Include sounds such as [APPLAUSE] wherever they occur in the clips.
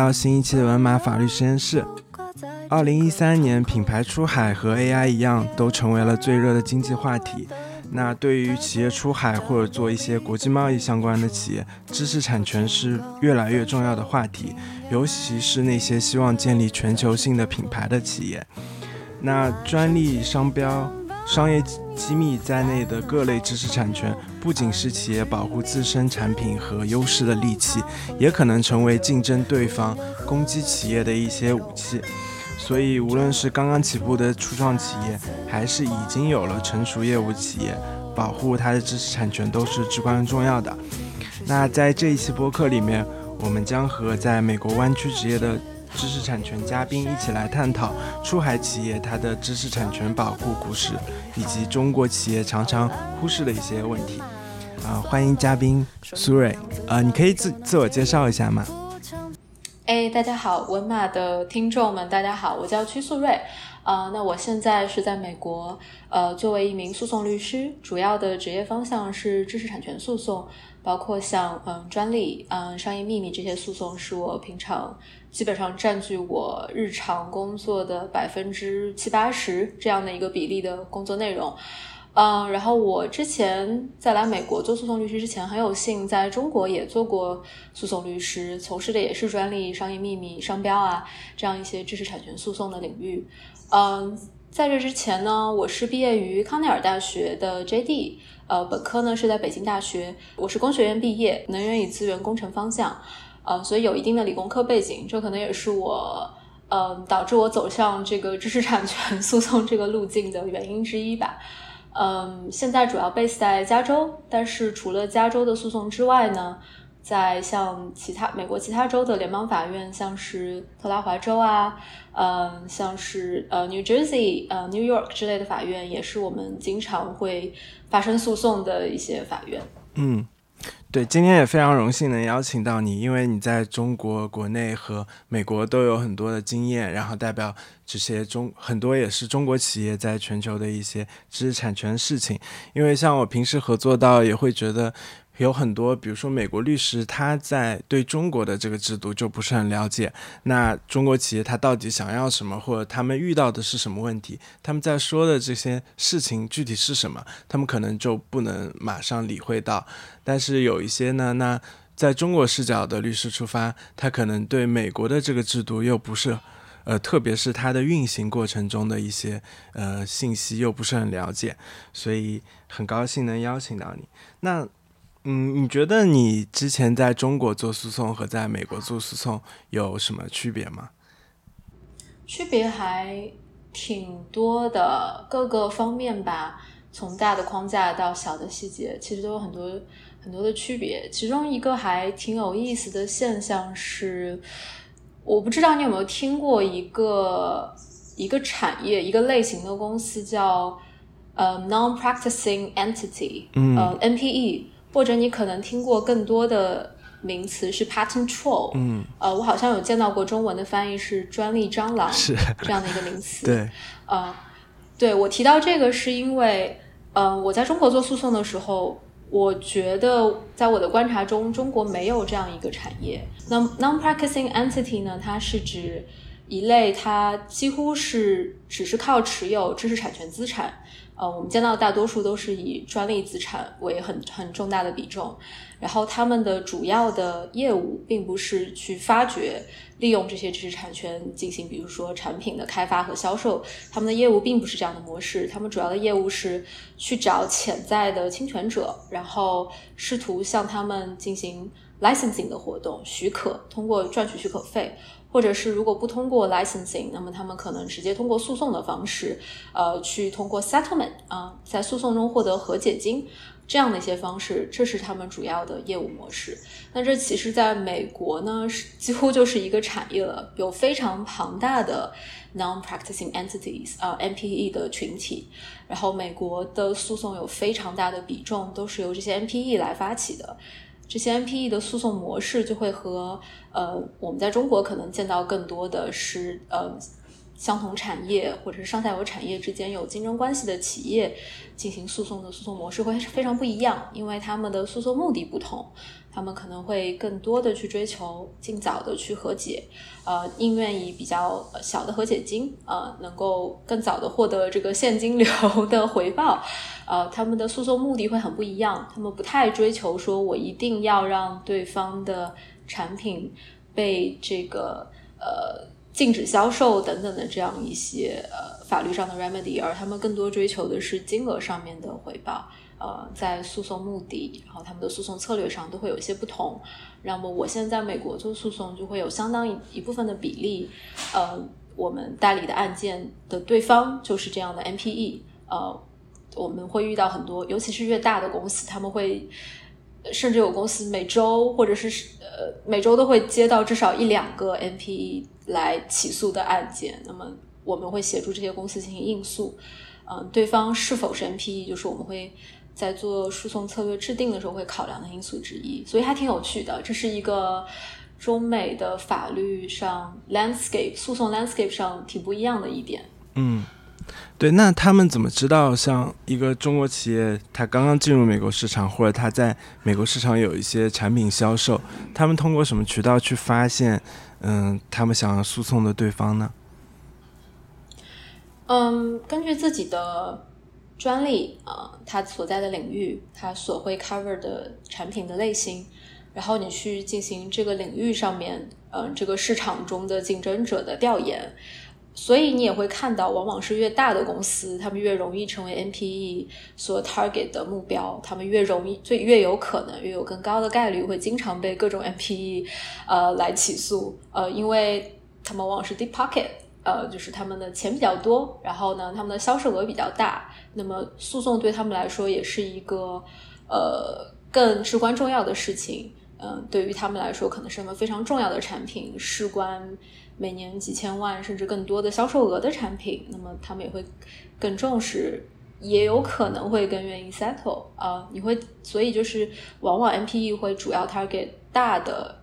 到新一期的文马法律实验室。二零一三年，品牌出海和 AI 一样，都成为了最热的经济话题。那对于企业出海或者做一些国际贸易相关的企业，知识产权是越来越重要的话题，尤其是那些希望建立全球性的品牌的企业。那专利、商标、商业机密在内的各类知识产权，不仅是企业保护自身产品和优势的利器，也可能成为竞争对方、攻击企业的一些武器。所以，无论是刚刚起步的初创企业，还是已经有了成熟业务企业，保护它的知识产权都是至关重要的。那在这一期播客里面，我们将和在美国湾区职业的知识产权嘉宾一起来探讨出海企业它的知识产权保护故事，以及中国企业常常忽视的一些问题。啊，欢迎嘉宾苏瑞。啊，你可以自自我介绍一下吗？哎，大家好，文马的听众们，大家好，我叫屈素瑞，呃，那我现在是在美国，呃，作为一名诉讼律师，主要的职业方向是知识产权诉讼，包括像嗯专利、嗯商业秘密这些诉讼，是我平常基本上占据我日常工作的百分之七八十这样的一个比例的工作内容。嗯，然后我之前在来美国做诉讼律师之前，很有幸在中国也做过诉讼律师，从事的也是专利、商业秘密、商标啊这样一些知识产权诉讼的领域。嗯，在这之前呢，我是毕业于康奈尔大学的 JD，呃，本科呢是在北京大学，我是工学院毕业，能源与资源工程方向，呃，所以有一定的理工科背景，这可能也是我，嗯，导致我走向这个知识产权 [LAUGHS] 诉讼这个路径的原因之一吧。嗯，现在主要 base 在加州，但是除了加州的诉讼之外呢，在像其他美国其他州的联邦法院，像是特拉华州啊，嗯，像是呃 New Jersey、呃 New York 之类的法院，也是我们经常会发生诉讼的一些法院。嗯。对，今天也非常荣幸能邀请到你，因为你在中国国内和美国都有很多的经验，然后代表这些中很多也是中国企业在全球的一些知识产权事情。因为像我平时合作到，也会觉得。有很多，比如说美国律师，他在对中国的这个制度就不是很了解。那中国企业他到底想要什么，或者他们遇到的是什么问题？他们在说的这些事情具体是什么？他们可能就不能马上理会到。但是有一些呢，那在中国视角的律师出发，他可能对美国的这个制度又不是，呃，特别是它的运行过程中的一些呃信息又不是很了解。所以很高兴能邀请到你。那。嗯，你觉得你之前在中国做诉讼和在美国做诉讼有什么区别吗？区别还挺多的，各个方面吧，从大的框架到小的细节，其实都有很多很多的区别。其中一个还挺有意思的现象是，我不知道你有没有听过一个一个产业一个类型的公司叫呃 non-practicing entity，呃 NPE。或者你可能听过更多的名词是 patent troll，嗯，呃，我好像有见到过中文的翻译是专利蟑螂，是这样的一个名词。[LAUGHS] 对，呃，对我提到这个是因为，呃，我在中国做诉讼的时候，我觉得在我的观察中，中国没有这样一个产业。那 non-practicing entity 呢？它是指一类，它几乎是只是靠持有知识产权资产。呃，我们见到大多数都是以专利资产为很很重大的比重，然后他们的主要的业务并不是去发掘、利用这些知识产权进行，比如说产品的开发和销售，他们的业务并不是这样的模式，他们主要的业务是去找潜在的侵权者，然后试图向他们进行 licensing 的活动，许可通过赚取许可费。或者是如果不通过 licensing，那么他们可能直接通过诉讼的方式，呃，去通过 settlement 啊，在诉讼中获得和解金这样的一些方式，这是他们主要的业务模式。那这其实在美国呢，是几乎就是一个产业了，有非常庞大的 non-practicing entities 啊 NPE 的群体，然后美国的诉讼有非常大的比重都是由这些 NPE 来发起的。这些 NPE 的诉讼模式就会和呃，我们在中国可能见到更多的是呃，相同产业或者是上下游产业之间有竞争关系的企业进行诉讼的诉讼模式会非常不一样，因为他们的诉讼目的不同，他们可能会更多的去追求尽早的去和解，呃，宁愿以比较小的和解金，呃，能够更早的获得这个现金流 [LAUGHS] 的回报，呃，他们的诉讼目的会很不一样，他们不太追求说我一定要让对方的产品被这个呃。禁止销售等等的这样一些呃法律上的 remedy，而他们更多追求的是金额上面的回报。呃，在诉讼目的，然后他们的诉讼策略上都会有一些不同。那么我现在在美国做诉讼，就会有相当一一部分的比例，呃，我们代理的案件的对方就是这样的 MPE。呃，我们会遇到很多，尤其是越大的公司，他们会。甚至有公司每周或者是呃每周都会接到至少一两个 NPE 来起诉的案件，那么我们会协助这些公司进行应诉。嗯，对方是否是 NPE，就是我们会在做诉讼策略制定的时候会考量的因素之一，所以还挺有趣的。这是一个中美的法律上 landscape 诉讼 landscape 上挺不一样的一点。嗯。对，那他们怎么知道像一个中国企业，它刚刚进入美国市场，或者它在美国市场有一些产品销售，他们通过什么渠道去发现，嗯，他们想要诉讼的对方呢？嗯，根据自己的专利啊，它所在的领域，它所会 cover 的产品的类型，然后你去进行这个领域上面，嗯，这个市场中的竞争者的调研。所以你也会看到，往往是越大的公司，他们越容易成为 NPE 所 target 的目标，他们越容易，最越有可能，越有更高的概率会经常被各种 NPE 呃来起诉，呃，因为他们往往是 deep pocket，呃，就是他们的钱比较多，然后呢，他们的销售额比较大，那么诉讼对他们来说也是一个呃更至关重要的事情，嗯，对于他们来说可能是一个非常重要的产品，事关。每年几千万甚至更多的销售额的产品，那么他们也会更重视，也有可能会更愿意 settle 啊。你会，所以就是往往 MPE 会主要 target 大的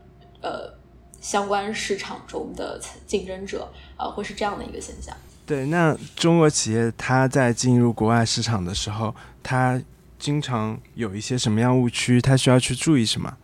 呃相关市场中的竞争者啊，会是这样的一个现象。对，那中国企业它在进入国外市场的时候，它经常有一些什么样误区？它需要去注意什么？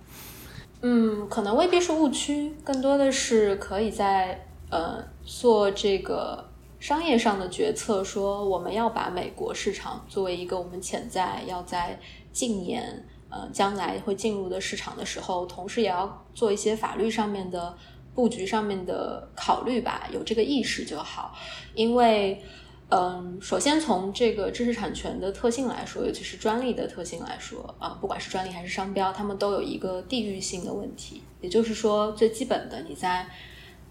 嗯，可能未必是误区，更多的是可以在呃做这个商业上的决策，说我们要把美国市场作为一个我们潜在要在近年呃将来会进入的市场的时候，同时也要做一些法律上面的布局上面的考虑吧，有这个意识就好，因为。嗯，首先从这个知识产权的特性来说，尤其是专利的特性来说，啊，不管是专利还是商标，它们都有一个地域性的问题。也就是说，最基本的，你在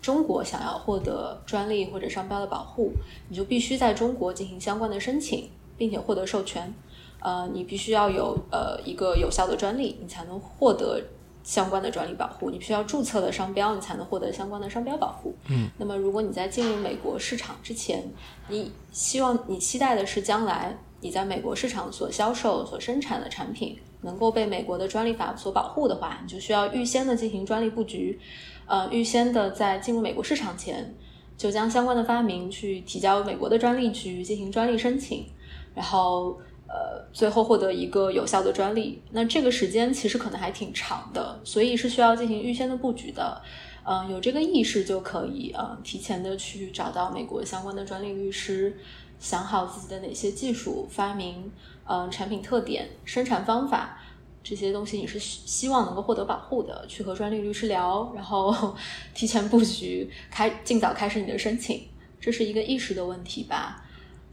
中国想要获得专利或者商标的保护，你就必须在中国进行相关的申请，并且获得授权。呃，你必须要有呃一个有效的专利，你才能获得。相关的专利保护，你需要注册的商标，你才能获得相关的商标保护。嗯，那么如果你在进入美国市场之前，你希望你期待的是将来你在美国市场所销售、所生产的产品能够被美国的专利法所保护的话，你就需要预先的进行专利布局，呃，预先的在进入美国市场前就将相关的发明去提交美国的专利局进行专利申请，然后。呃，最后获得一个有效的专利，那这个时间其实可能还挺长的，所以是需要进行预先的布局的。嗯，有这个意识就可以，嗯，提前的去找到美国相关的专利律师，想好自己的哪些技术发明，嗯，产品特点、生产方法这些东西你是希望能够获得保护的，去和专利律师聊，然后提前布局，开尽早开始你的申请，这是一个意识的问题吧。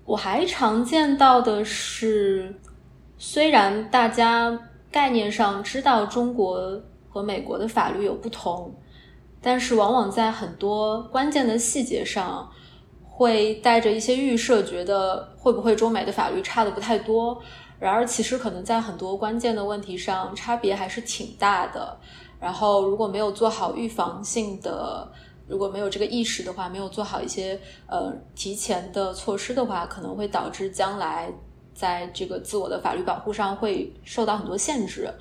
我还常见到的是，虽然大家概念上知道中国和美国的法律有不同，但是往往在很多关键的细节上，会带着一些预设，觉得会不会中美的法律差的不太多。然而，其实可能在很多关键的问题上，差别还是挺大的。然后，如果没有做好预防性的。如果没有这个意识的话，没有做好一些呃提前的措施的话，可能会导致将来在这个自我的法律保护上会受到很多限制。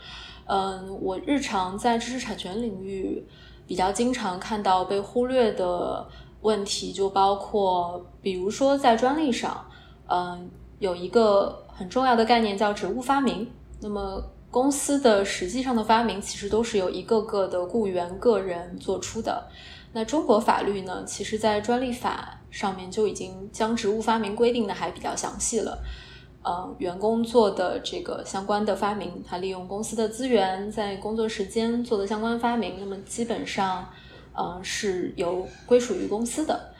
嗯，我日常在知识产权领域比较经常看到被忽略的问题就包括，比如说在专利上，嗯，有一个很重要的概念叫职务发明。那么公司的实际上的发明，其实都是由一个个的雇员个人做出的。那中国法律呢，其实在专利法上面就已经将职务发明规定的还比较详细了。呃，员工做的这个相关的发明，他利用公司的资源，在工作时间做的相关发明，那么基本上，呃，是由归属于公司的。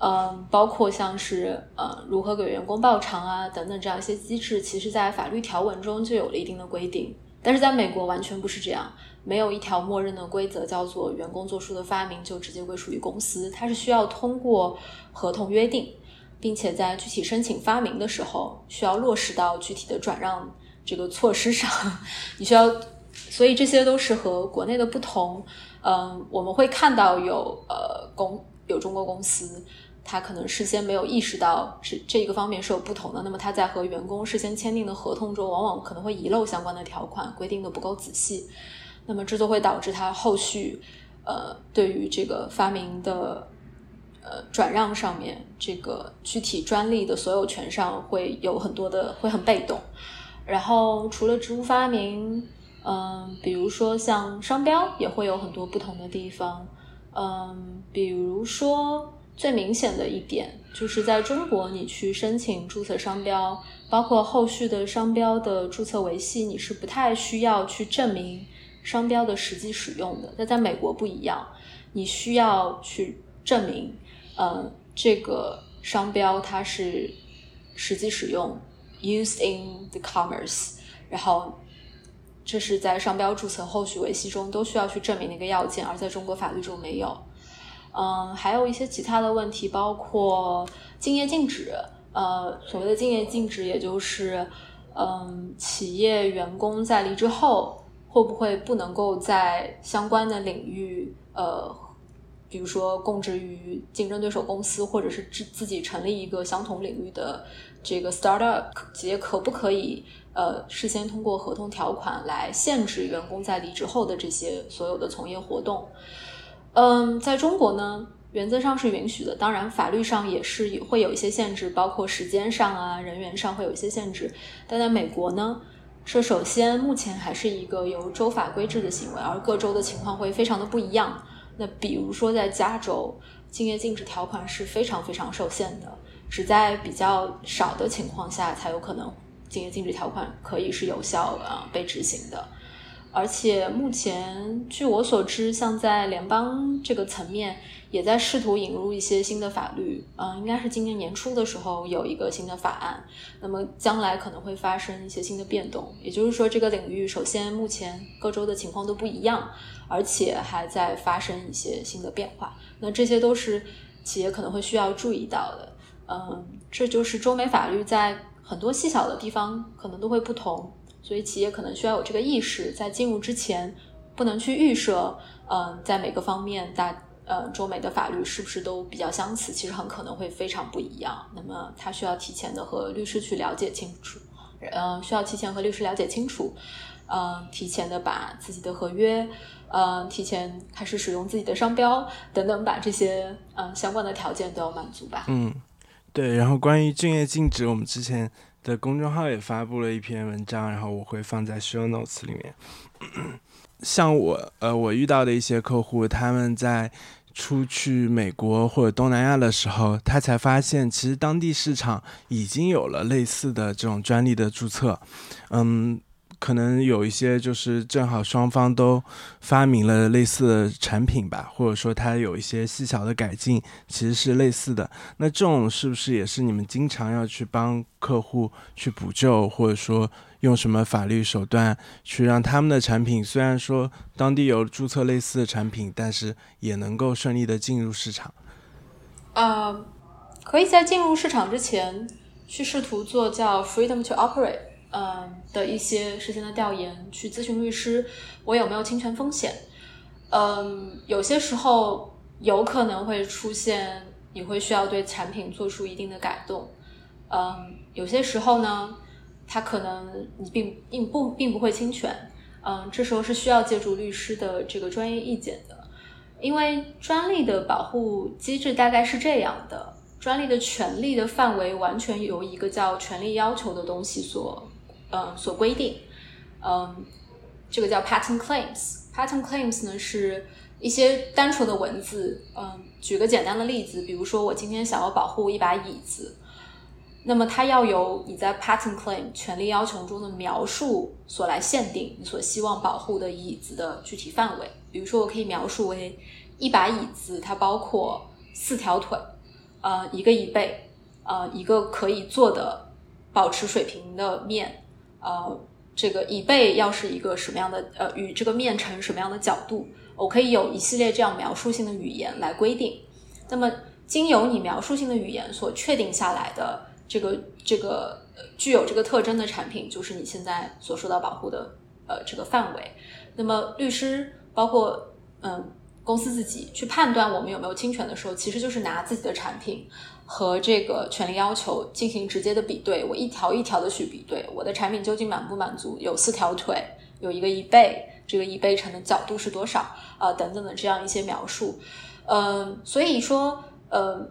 嗯，包括像是呃，如何给员工报偿啊等等这样一些机制，其实在法律条文中就有了一定的规定。但是在美国完全不是这样，没有一条默认的规则叫做员工做出的发明就直接归属于公司，它是需要通过合同约定。并且在具体申请发明的时候，需要落实到具体的转让这个措施上。[LAUGHS] 你需要，所以这些都是和国内的不同。嗯，我们会看到有呃公有中国公司，他可能事先没有意识到这这一个方面是有不同的。那么他在和员工事先签订的合同中，往往可能会遗漏相关的条款，规定的不够仔细。那么这就会导致他后续呃对于这个发明的。呃，转让上面这个具体专利的所有权上会有很多的会很被动，然后除了植物发明，嗯，比如说像商标也会有很多不同的地方，嗯，比如说最明显的一点就是在中国，你去申请注册商标，包括后续的商标的注册维系，你是不太需要去证明商标的实际使用的。但在美国不一样，你需要去证明。嗯，这个商标它是实际使用 used in the commerce，然后这是在商标注册后续维系中都需要去证明的一个要件，而在中国法律中没有。嗯，还有一些其他的问题，包括竞业禁止。呃，所谓的竞业禁止，也就是嗯，企业员工在离职后会不会不能够在相关的领域呃。比如说，供职于竞争对手公司，或者是自自己成立一个相同领域的这个 startup 企业，可不可以呃事先通过合同条款来限制员工在离职后的这些所有的从业活动？嗯，在中国呢，原则上是允许的，当然法律上也是会有一些限制，包括时间上啊、人员上会有一些限制。但在美国呢，这首先目前还是一个由州法规制的行为，而各州的情况会非常的不一样。那比如说，在加州，竞业禁止条款是非常非常受限的，只在比较少的情况下才有可能竞业禁止条款可以是有效啊被执行的。而且目前，据我所知，像在联邦这个层面，也在试图引入一些新的法律。嗯，应该是今年年初的时候有一个新的法案。那么将来可能会发生一些新的变动。也就是说，这个领域首先目前各州的情况都不一样。而且还在发生一些新的变化，那这些都是企业可能会需要注意到的。嗯，这就是中美法律在很多细小的地方可能都会不同，所以企业可能需要有这个意识，在进入之前不能去预设，嗯，在每个方面大呃中美的法律是不是都比较相似，其实很可能会非常不一样。那么他需要提前的和律师去了解清楚，呃，需要提前和律师了解清楚，嗯，提前的把自己的合约。呃，提前开始使用自己的商标等等，把这些呃相关的条件都要满足吧。嗯，对。然后关于竞业禁止，我们之前的公众号也发布了一篇文章，然后我会放在 show notes 里面。[CLEARS THROAT] 像我呃，我遇到的一些客户，他们在出去美国或者东南亚的时候，他才发现其实当地市场已经有了类似的这种专利的注册。嗯。可能有一些就是正好双方都发明了类似的产品吧，或者说它有一些细小的改进，其实是类似的。那这种是不是也是你们经常要去帮客户去补救，或者说用什么法律手段去让他们的产品，虽然说当地有注册类似的产品，但是也能够顺利的进入市场？呃，可以在进入市场之前去试图做叫 freedom to operate。嗯的一些事先的调研，去咨询律师，我有没有侵权风险？嗯，有些时候有可能会出现，你会需要对产品做出一定的改动。嗯，有些时候呢，它可能你并并不并不会侵权。嗯，这时候是需要借助律师的这个专业意见的。因为专利的保护机制大概是这样的：专利的权利的范围完全由一个叫权利要求的东西所，嗯，所规定。嗯，这个叫 patent claims。patent claims 呢是一些单纯的文字。嗯，举个简单的例子，比如说我今天想要保护一把椅子。那么它要由你在 patent claim 权利要求中的描述所来限定你所希望保护的椅子的具体范围。比如说，我可以描述为一把椅子，它包括四条腿，呃，一个椅背，呃，一个可以坐的保持水平的面，呃，这个椅背要是一个什么样的，呃，与这个面呈什么样的角度，我可以有一系列这样描述性的语言来规定。那么，经由你描述性的语言所确定下来的。这个这个具有这个特征的产品，就是你现在所受到保护的呃这个范围。那么律师包括嗯公司自己去判断我们有没有侵权的时候，其实就是拿自己的产品和这个权利要求进行直接的比对，我一条一条的去比对我的产品究竟满不满足有四条腿，有一个椅背，这个椅背呈的角度是多少啊等等的这样一些描述。嗯，所以说呃，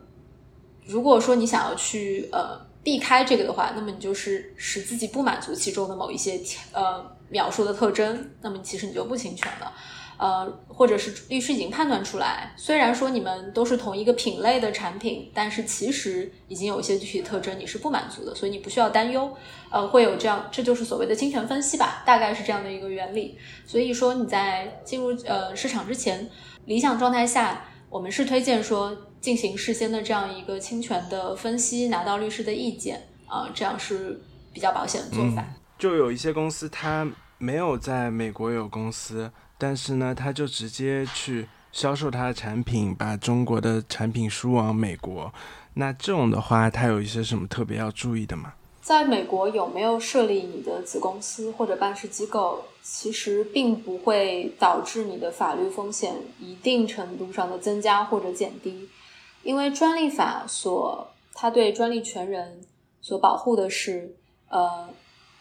如果说你想要去呃。避开这个的话，那么你就是使自己不满足其中的某一些呃描述的特征，那么其实你就不侵权了，呃，或者是律师已经判断出来，虽然说你们都是同一个品类的产品，但是其实已经有一些具体特征你是不满足的，所以你不需要担忧，呃，会有这样，这就是所谓的侵权分析吧，大概是这样的一个原理。所以说你在进入呃市场之前，理想状态下，我们是推荐说。进行事先的这样一个侵权的分析，拿到律师的意见啊，这样是比较保险的做法。就有一些公司，它没有在美国有公司，但是呢，他就直接去销售他的产品，把中国的产品输往美国。那这种的话，它有一些什么特别要注意的吗？在美国有没有设立你的子公司或者办事机构，其实并不会导致你的法律风险一定程度上的增加或者减低。因为专利法所，它对专利权人所保护的是，呃，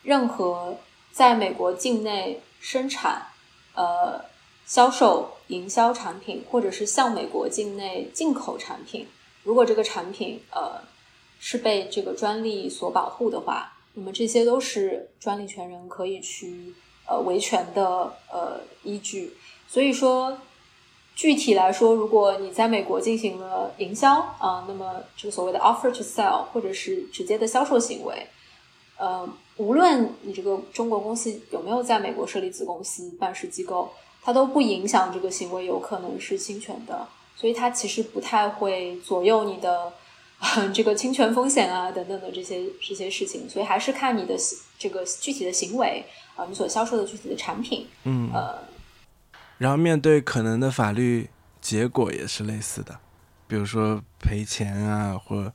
任何在美国境内生产、呃，销售、营销产品，或者是向美国境内进口产品，如果这个产品呃是被这个专利所保护的话，那么这些都是专利权人可以去呃维权的呃依据。所以说。具体来说，如果你在美国进行了营销啊，那么这个所谓的 offer to sell 或者是直接的销售行为，呃，无论你这个中国公司有没有在美国设立子公司、办事机构，它都不影响这个行为有可能是侵权的，所以它其实不太会左右你的 [LAUGHS] 这个侵权风险啊等等的这些这些事情，所以还是看你的这个具体的行为啊，你所销售的具体的产品，嗯，呃。然后面对可能的法律结果也是类似的，比如说赔钱啊，或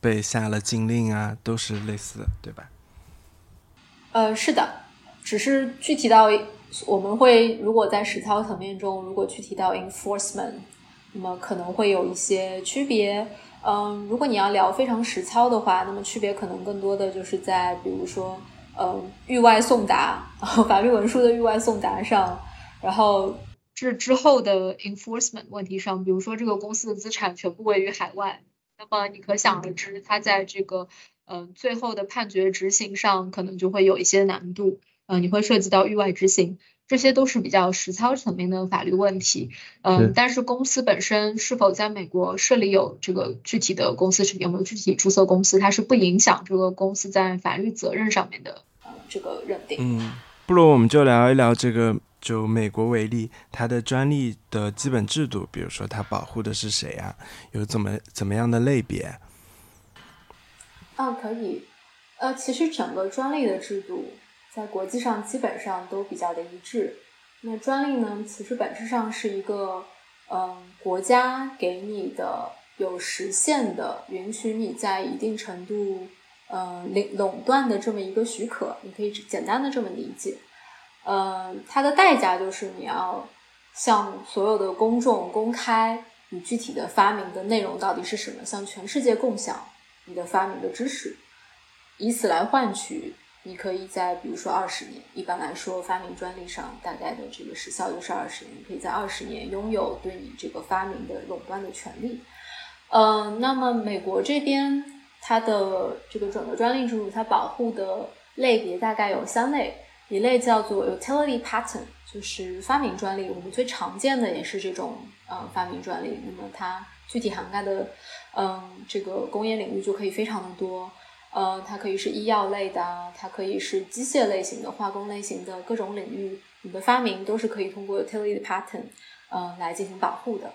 被下了禁令啊，都是类似的，对吧？呃，是的，只是具体到我们会如果在实操层面中，如果具体到 enforcement，那么可能会有一些区别。嗯，如果你要聊非常实操的话，那么区别可能更多的就是在比如说，呃，域外送达 [LAUGHS] 法律文书的域外送达上。然后这之后的 enforcement 问题上，比如说这个公司的资产全部位于海外，那么你可想而知，它在这个嗯最后的判决执行上可能就会有一些难度，嗯，你会涉及到域外执行，这些都是比较实操层面的法律问题，嗯，但是公司本身是否在美国设立有这个具体的公司是有没有具体注册公司，它是不影响这个公司在法律责任上面的这个认定。嗯，不如我们就聊一聊这个。就美国为例，它的专利的基本制度，比如说它保护的是谁啊？有怎么怎么样的类别？嗯，可以。呃，其实整个专利的制度在国际上基本上都比较的一致。那专利呢，其实本质上是一个，嗯，国家给你的有实现的允许你在一定程度，嗯，垄垄断的这么一个许可，你可以简单的这么理解。嗯，它的代价就是你要向所有的公众公开你具体的发明的内容到底是什么，向全世界共享你的发明的知识，以此来换取你可以在比如说二十年，一般来说发明专利上大概的这个时效就是二十年，你可以在二十年拥有对你这个发明的垄断的权利。嗯，那么美国这边它的这个整个专利制度，它保护的类别大概有三类，一类叫做 utility patent，就是发明专利，我们最常见的也是这种呃发明专利，那么它具体涵盖的嗯这个工业领域就可以非常的多。呃，它可以是医药类的，它可以是机械类型的、化工类型的各种领域，你的发明都是可以通过 utility patent，呃，来进行保护的。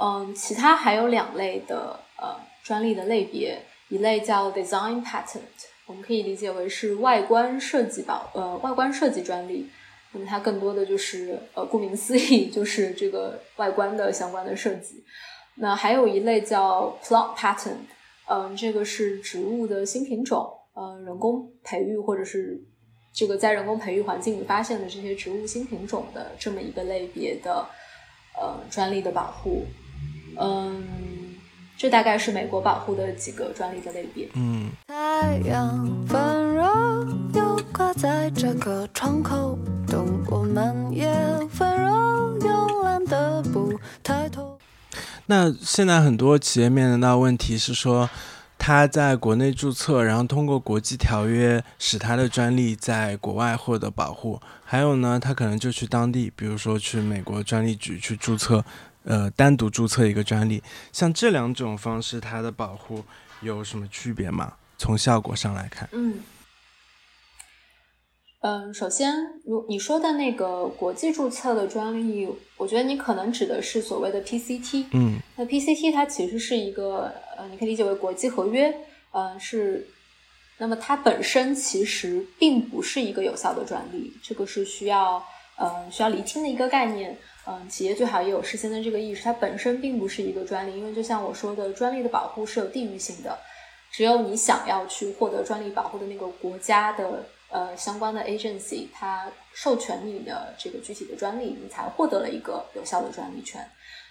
嗯，其他还有两类的呃专利的类别，一类叫 design patent，我们可以理解为是外观设计保呃外观设计专利，那么它更多的就是呃顾名思义就是这个外观的相关的设计。那还有一类叫 plant patent。嗯，这个是植物的新品种，呃，人工培育或者是这个在人工培育环境里发现的这些植物新品种的这么一个类别的呃专利的保护，嗯，这大概是美国保护的几个专利的类别。嗯。太阳温柔又挂在这个窗口，等我们也温柔慵懒的不抬头。那现在很多企业面临到问题是说，他在国内注册，然后通过国际条约使他的专利在国外获得保护。还有呢，他可能就去当地，比如说去美国专利局去注册，呃，单独注册一个专利。像这两种方式，它的保护有什么区别吗？从效果上来看，嗯。嗯，首先，如你说的那个国际注册的专利，我觉得你可能指的是所谓的 PCT。嗯，那 PCT 它其实是一个，呃，你可以理解为国际合约，呃，是，那么它本身其实并不是一个有效的专利，这个是需要，呃，需要厘清的一个概念。嗯，企业最好也有事先的这个意识，它本身并不是一个专利，因为就像我说的，专利的保护是有地域性的，只有你想要去获得专利保护的那个国家的。呃，相关的 agency 它授权你的这个具体的专利，你才获得了一个有效的专利权。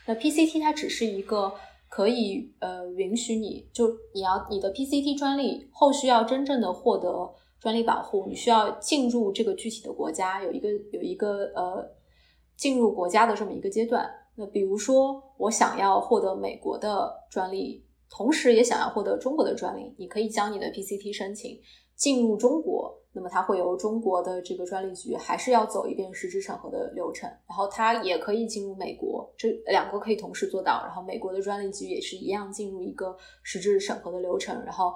那 PCT 它只是一个可以呃允许你就你要你的 PCT 专利后续要真正的获得专利保护，你需要进入这个具体的国家，有一个有一个呃进入国家的这么一个阶段。那比如说我想要获得美国的专利，同时也想要获得中国的专利，你可以将你的 PCT 申请进入中国。那么它会由中国的这个专利局还是要走一遍实质审核的流程，然后它也可以进入美国，这两个可以同时做到。然后美国的专利局也是一样进入一个实质审核的流程。然后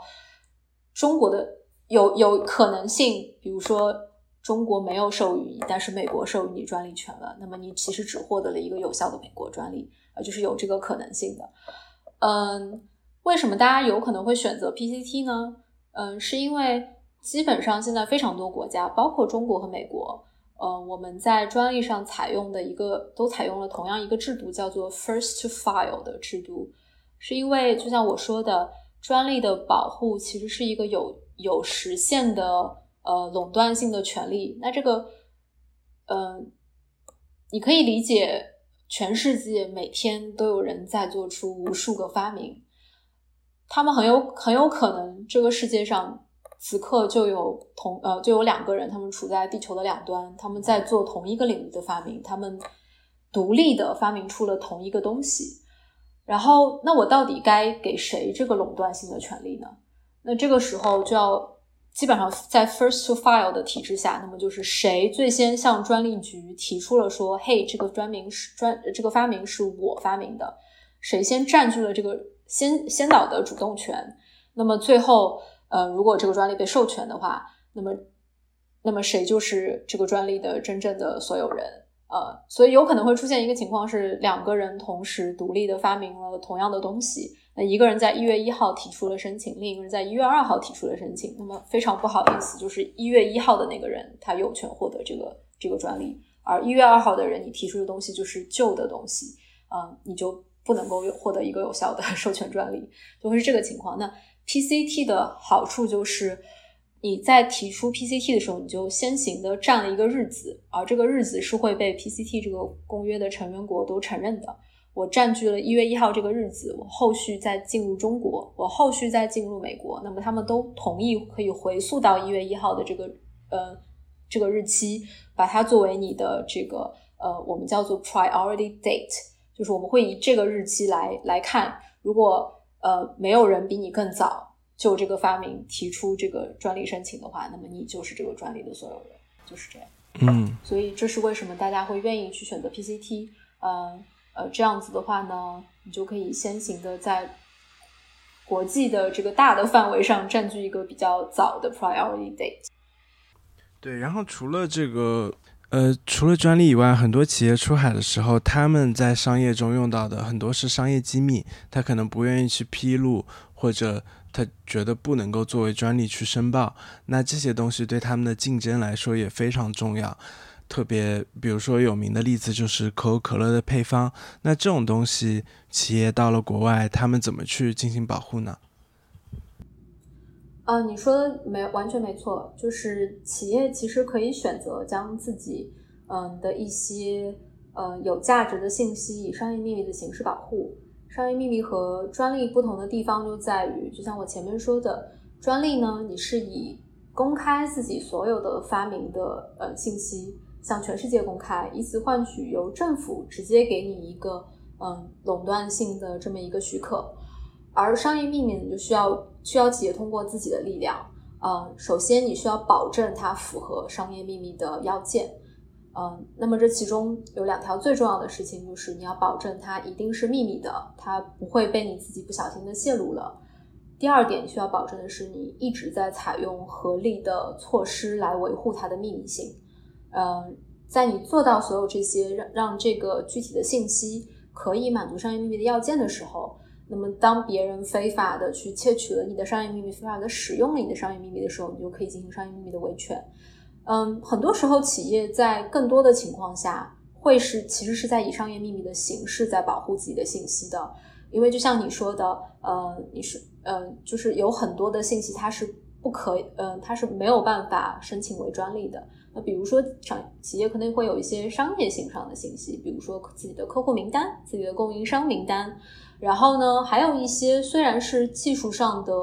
中国的有有可能性，比如说中国没有授予你，但是美国授予你专利权了，那么你其实只获得了一个有效的美国专利，呃，就是有这个可能性的。嗯，为什么大家有可能会选择 PCT 呢？嗯，是因为。基本上现在非常多国家，包括中国和美国，呃，我们在专利上采用的一个都采用了同样一个制度，叫做 first to file 的制度，是因为就像我说的，专利的保护其实是一个有有实现的呃垄断性的权利。那这个，嗯，你可以理解，全世界每天都有人在做出无数个发明，他们很有很有可能这个世界上。此刻就有同呃就有两个人，他们处在地球的两端，他们在做同一个领域的发明，他们独立的发明出了同一个东西。然后，那我到底该给谁这个垄断性的权利呢？那这个时候就要基本上在 first to file 的体制下，那么就是谁最先向专利局提出了说，嘿，这个专名是专这个发明是我发明的，谁先占据了这个先先导的主动权，那么最后。呃，如果这个专利被授权的话，那么，那么谁就是这个专利的真正的所有人？呃，所以有可能会出现一个情况是，两个人同时独立的发明了同样的东西，那一个人在一月一号提出了申请，另一个人在一月二号提出了申请，那么非常不好意思，就是一月一号的那个人他有权获得这个这个专利，而一月二号的人你提出的东西就是旧的东西，啊，你就不能够获得一个有效的 [LAUGHS] 授权专利，就会是这个情况。那 PCT 的好处就是，你在提出 PCT 的时候，你就先行的占了一个日子，而这个日子是会被 PCT 这个公约的成员国都承认的。我占据了一月一号这个日子，我后续再进入中国，我后续再进入美国，那么他们都同意可以回溯到一月一号的这个呃这个日期，把它作为你的这个呃我们叫做 priority date，就是我们会以这个日期来来看，如果呃没有人比你更早就这个发明提出这个专利申请的话，那么你就是这个专利的所有人，就是这样。嗯，所以这是为什么大家会愿意去选择 PCT，呃呃，这样子的话呢，你就可以先行的在国际的这个大的范围上占据一个比较早的 priority date。对，然后除了这个，呃，除了专利以外，很多企业出海的时候，他们在商业中用到的很多是商业机密，他可能不愿意去披露，或者他觉得不能够作为专利去申报。那这些东西对他们的竞争来说也非常重要。特别，比如说有名的例子就是可口可乐的配方。那这种东西，企业到了国外，他们怎么去进行保护呢？呃，你说的没完全没错，就是企业其实可以选择将自己嗯的一些呃有价值的信息以商业秘密的形式保护。商业秘密和专利不同的地方就在于，就像我前面说的，专利呢，你是以公开自己所有的发明的呃信息。向全世界公开，以此换取由政府直接给你一个嗯垄断性的这么一个许可。而商业秘密你就需要需要企业通过自己的力量，呃，首先你需要保证它符合商业秘密的要件，嗯，那么这其中有两条最重要的事情，就是你要保证它一定是秘密的，它不会被你自己不小心的泄露了。第二点需要保证的是，你一直在采用合理的措施来维护它的秘密性。呃，在你做到所有这些让让这个具体的信息可以满足商业秘密的要件的时候，那么当别人非法的去窃取了你的商业秘密，非法的使用了你的商业秘密的时候，你就可以进行商业秘密的维权。嗯，很多时候企业在更多的情况下会是其实是在以商业秘密的形式在保护自己的信息的，因为就像你说的，呃，你是呃，就是有很多的信息它是不可，嗯，它是没有办法申请为专利的。那比如说，商企业可能会有一些商业性上的信息，比如说自己的客户名单、自己的供应商名单。然后呢，还有一些虽然是技术上的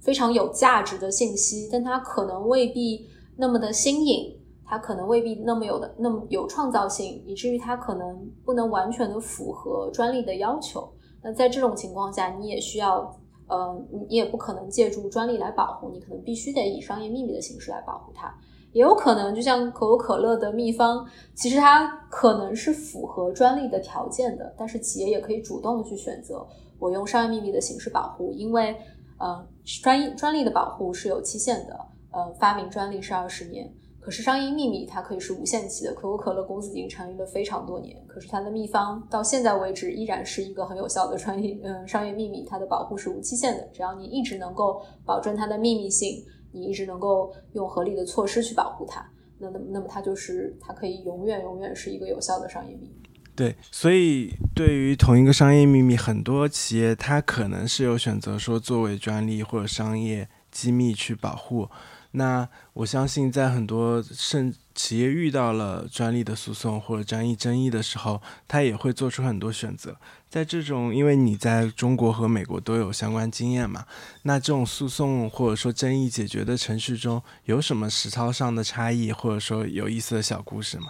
非常有价值的信息，但它可能未必那么的新颖，它可能未必那么有的那么有创造性，以至于它可能不能完全的符合专利的要求。那在这种情况下，你也需要，呃，你也不可能借助专利来保护，你可能必须得以商业秘密的形式来保护它。也有可能，就像可口可乐的秘方，其实它可能是符合专利的条件的，但是企业也可以主动的去选择我用商业秘密的形式保护，因为呃，专专利的保护是有期限的，呃，发明专利是二十年，可是商业秘密它可以是无限期的。可口可乐公司已经成立了非常多年，可是它的秘方到现在为止依然是一个很有效的专业嗯商业秘密，它的保护是无期限的，只要你一直能够保证它的秘密性。你一直能够用合理的措施去保护它，那那那么它就是它可以永远永远是一个有效的商业秘密。对，所以对于同一个商业秘密，很多企业它可能是有选择说作为专利或者商业机密去保护。那我相信在很多甚企业遇到了专利的诉讼或者专利争议的时候，它也会做出很多选择。在这种，因为你在中国和美国都有相关经验嘛，那这种诉讼或者说争议解决的程序中有什么实操上的差异，或者说有意思的小故事吗？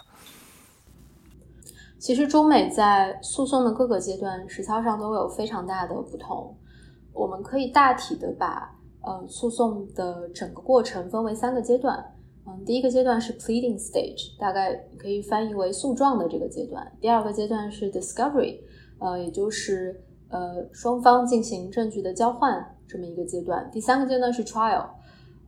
其实中美在诉讼的各个阶段实操上都有非常大的不同。我们可以大体的把呃诉讼的整个过程分为三个阶段。嗯，第一个阶段是 pleading stage，大概可以翻译为诉状的这个阶段。第二个阶段是 discovery。呃，也就是呃双方进行证据的交换这么一个阶段。第三个阶段是 trial，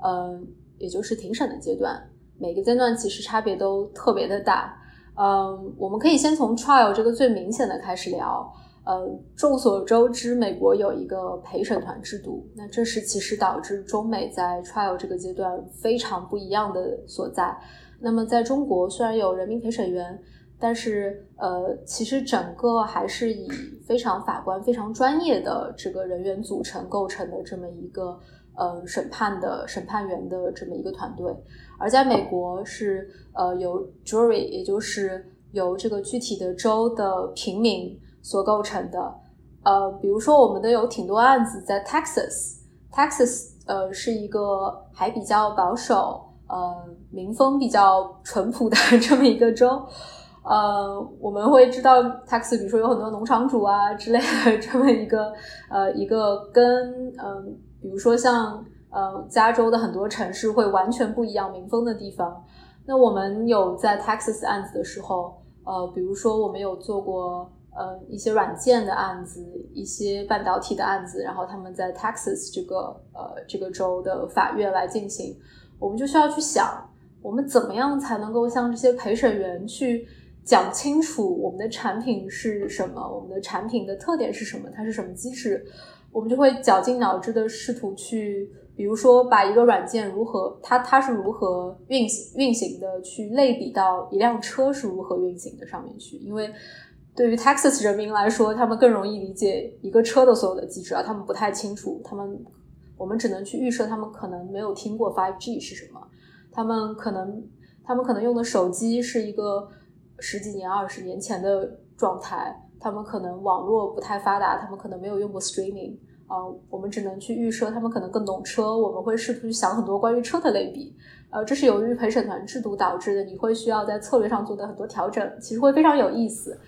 呃，也就是庭审的阶段。每个阶段其实差别都特别的大。嗯，我们可以先从 trial 这个最明显的开始聊。呃，众所周知，美国有一个陪审团制度，那这是其实导致中美在 trial 这个阶段非常不一样的所在。那么在中国，虽然有人民陪审员。但是，呃，其实整个还是以非常法官、非常专业的这个人员组成构成的这么一个，呃，审判的审判员的这么一个团队。而在美国是，呃，由 jury，也就是由这个具体的州的平民所构成的。呃，比如说我们的有挺多案子在 Texas，Texas 呃是一个还比较保守，呃民风比较淳朴的 [LAUGHS] 这么一个州。呃，我们会知道 Texas，比如说有很多农场主啊之类的 [LAUGHS] 这么一个呃一个跟嗯，比如说像呃加州的很多城市会完全不一样民风的地方。那我们有在 Texas 案子的时候，呃，比如说我们有做过。呃，一些软件的案子，一些半导体的案子，然后他们在 Texas 这个呃这个州的法院来进行，我们就需要去想，我们怎么样才能够向这些陪审员去讲清楚我们的产品是什么，我们的产品的特点是什么，它是什么机制，我们就会绞尽脑汁的试图去，比如说把一个软件如何，它它是如何运行运行的，去类比到一辆车是如何运行的上面去，因为。对于 Texas 人民来说，他们更容易理解一个车的所有的机制啊，他们不太清楚，他们我们只能去预设，他们可能没有听过 5G 是什么，他们可能他们可能用的手机是一个十几年、二十年前的状态，他们可能网络不太发达，他们可能没有用过 streaming 啊，我们只能去预设，他们可能更懂车，我们会试图去想很多关于车的类比，呃，这是由于陪审团制度导致的，你会需要在策略上做的很多调整，其实会非常有意思。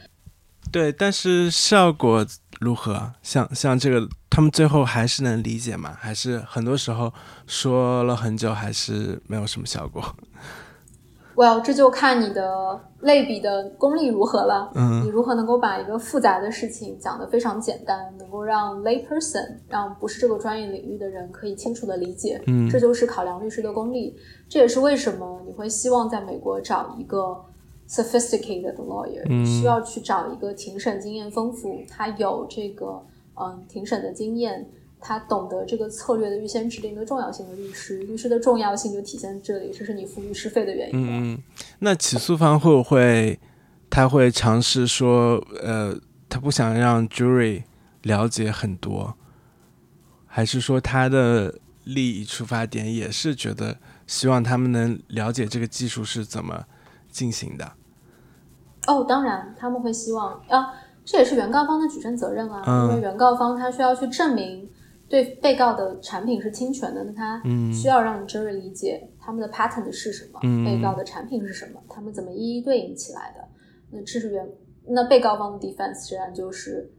对，但是效果如何？像像这个，他们最后还是能理解吗？还是很多时候说了很久，还是没有什么效果？Well，这就看你的类比的功力如何了。嗯，你如何能够把一个复杂的事情讲得非常简单，能够让 lay person，让不是这个专业领域的人可以清楚的理解。嗯，这就是考量律师的功力。这也是为什么你会希望在美国找一个。sophisticated lawyer 需要去找一个庭审经验丰富，他有这个嗯庭审的经验，他懂得这个策略的预先制定的重要性的律师。律师的重要性就体现在这里，这是你付律师费的原因。嗯，那起诉方会不会他会尝试说，呃，他不想让 jury 了解很多，还是说他的利益出发点也是觉得希望他们能了解这个技术是怎么进行的？哦，当然他们会希望啊，这也是原告方的举证责任啊，因为原告方他需要去证明对被告的产品是侵权的，那他需要让 jury 理解他们的 patent 是什么，被告的产品是什么，他们怎么一一对应起来的。那这是原那被告方的 defense 实际上就是，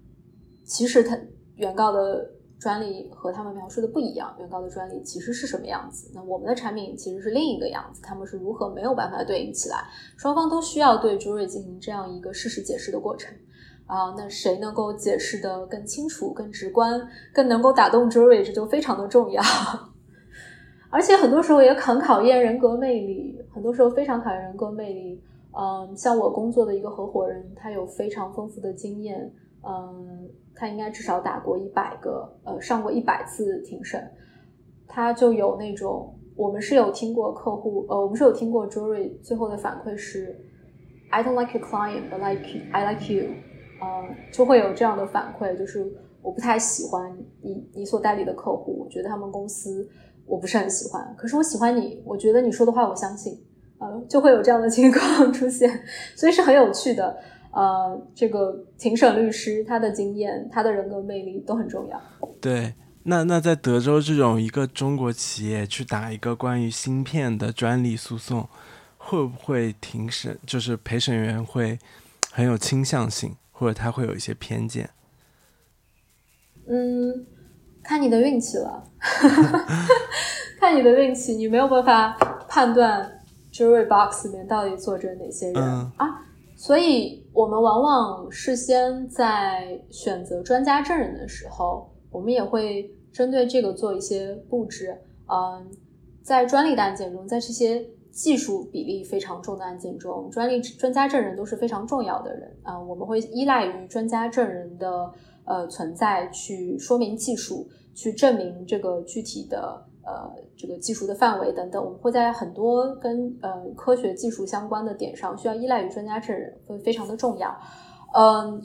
其实他原告的。专利和他们描述的不一样，原告的专利其实是什么样子？那我们的产品其实是另一个样子，他们是如何没有办法对应起来？双方都需要对 jury 进行这样一个事实解释的过程啊。那谁能够解释的更清楚、更直观、更能够打动 jury，这就非常的重要。[LAUGHS] 而且很多时候也很考验人格魅力，很多时候非常考验人格魅力。嗯，像我工作的一个合伙人，他有非常丰富的经验。嗯。他应该至少打过一百个，呃，上过一百次庭审，他就有那种，我们是有听过客户，呃，我们是有听过 jury 最后的反馈是，I don't like your client, but like I like you，呃，就会有这样的反馈，就是我不太喜欢你，你所代理的客户，我觉得他们公司我不是很喜欢，可是我喜欢你，我觉得你说的话我相信，呃，就会有这样的情况出现，所以是很有趣的。呃，这个庭审律师他的经验、他的人格魅力都很重要。对，那那在德州这种一个中国企业去打一个关于芯片的专利诉讼，会不会庭审就是陪审员会很有倾向性，或者他会有一些偏见？嗯，看你的运气了，[LAUGHS] 看你的运气，你没有办法判断 jury box 里面到底坐着哪些人啊。所以，我们往往事先在选择专家证人的时候，我们也会针对这个做一些布置。嗯，在专利的案件中，在这些技术比例非常重的案件中，专利专家证人都是非常重要的人啊。我们会依赖于专家证人的呃存在，去说明技术，去证明这个具体的。呃，这个技术的范围等等，我们会在很多跟呃科学技术相关的点上，需要依赖于专家证人，会非常的重要。嗯，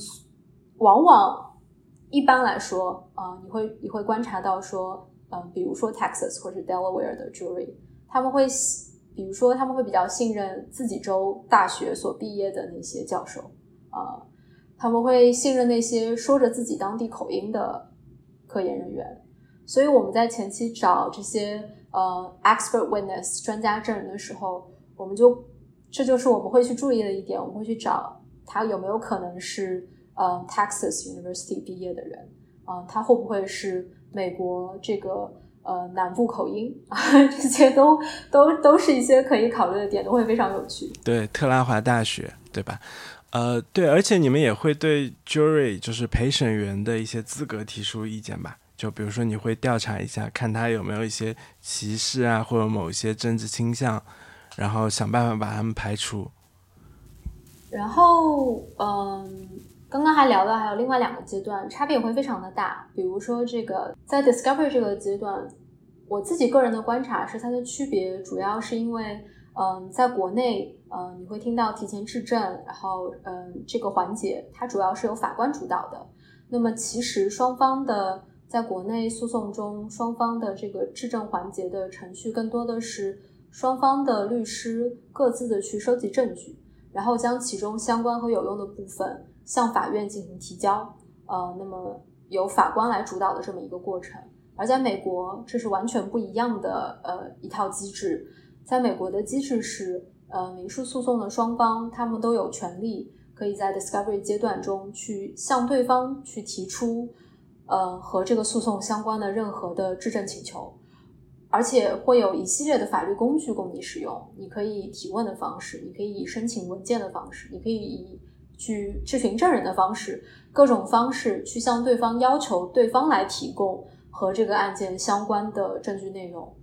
往往一般来说，啊，你会你会观察到说，嗯，比如说 Texas 或者 Delaware 的 jury，他们会，比如说他们会比较信任自己州大学所毕业的那些教授，啊，他们会信任那些说着自己当地口音的科研人员。所以我们在前期找这些呃 expert witness 专家证人的时候，我们就这就是我们会去注意的一点，我们会去找他有没有可能是呃 Texas University 毕业的人，啊、他会不会是美国这个呃南部口音啊，[LAUGHS] 这些都都都是一些可以考虑的点，都会非常有趣。对，特拉华大学，对吧？呃，对，而且你们也会对 jury 就是陪审员的一些资格提出意见吧？就比如说，你会调查一下，看他有没有一些歧视啊，或者某一些政治倾向，然后想办法把他们排除。然后，嗯，刚刚还聊到还有另外两个阶段，差别也会非常的大。比如说，这个在 discovery 这个阶段，我自己个人的观察是，它的区别主要是因为，嗯，在国内，嗯，你会听到提前质证，然后，嗯，这个环节它主要是由法官主导的。那么，其实双方的在国内诉讼中，双方的这个质证环节的程序，更多的是双方的律师各自的去收集证据。然后将其中相关和有用的部分向法院进行提交，呃，那么由法官来主导的这么一个过程。而在美国，这是完全不一样的呃一套机制。在美国的机制是，呃，民事诉讼的双方他们都有权利可以在 discovery 阶段中去向对方去提出，呃，和这个诉讼相关的任何的质证请求。而且会有一系列的法律工具供你使用，你可以提问的方式，你可以以申请文件的方式，你可以以去质询证人的方式，各种方式去向对方要求对方来提供和这个案件相关的证据内容。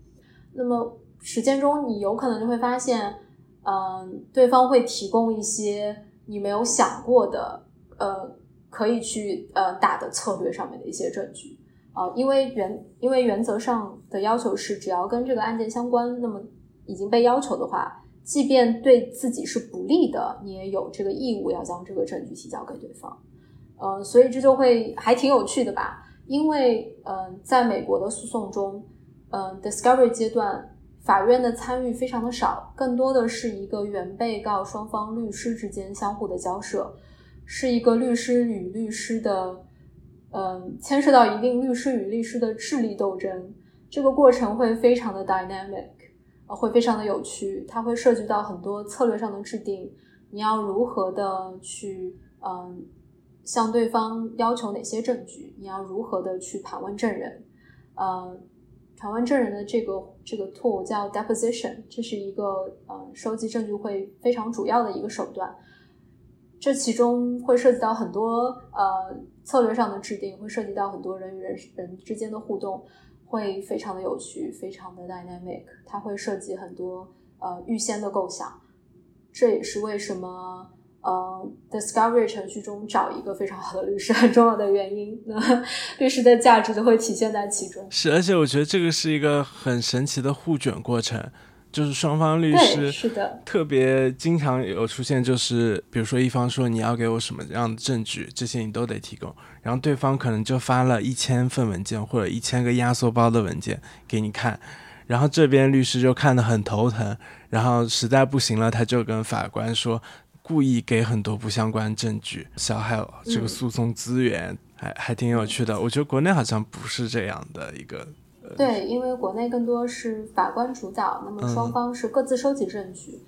那么实践中，你有可能就会发现，嗯，对方会提供一些你没有想过的，呃，可以去呃打的策略上面的一些证据。啊，因为原因为原则上的要求是，只要跟这个案件相关，那么已经被要求的话，即便对自己是不利的，你也有这个义务要将这个证据提交给对方。呃，所以这就会还挺有趣的吧？因为呃，在美国的诉讼中，嗯，discovery 阶段，法院的参与非常的少，更多的是一个原被告双方律师之间相互的交涉，是一个律师与律师的。嗯，牵涉到一定律师与律师的智力斗争，这个过程会非常的 dynamic，会非常的有趣。它会涉及到很多策略上的制定，你要如何的去嗯向对方要求哪些证据？你要如何的去盘问证人？呃，盘问证人的这个这个 tool 叫 deposition，这是一个呃收集证据会非常主要的一个手段。这其中会涉及到很多呃策略上的制定，会涉及到很多人与人人之间的互动，会非常的有趣，非常的 dynamic。它会涉及很多呃预先的构想，这也是为什么呃 discovery 程序中找一个非常好的律师很重要的原因。那 [LAUGHS] 律师的价值就会体现在其中。是，而且我觉得这个是一个很神奇的互卷过程。就是双方律，师是的，特别经常有出现，就是比如说一方说你要给我什么样的证据，这些你都得提供，然后对方可能就发了一千份文件或者一千个压缩包的文件给你看，然后这边律师就看得很头疼，然后实在不行了，他就跟法官说，故意给很多不相关证据，消耗这个诉讼资源，还还挺有趣的。我觉得国内好像不是这样的一个。对，因为国内更多是法官主导，那么双方是各自收集证据。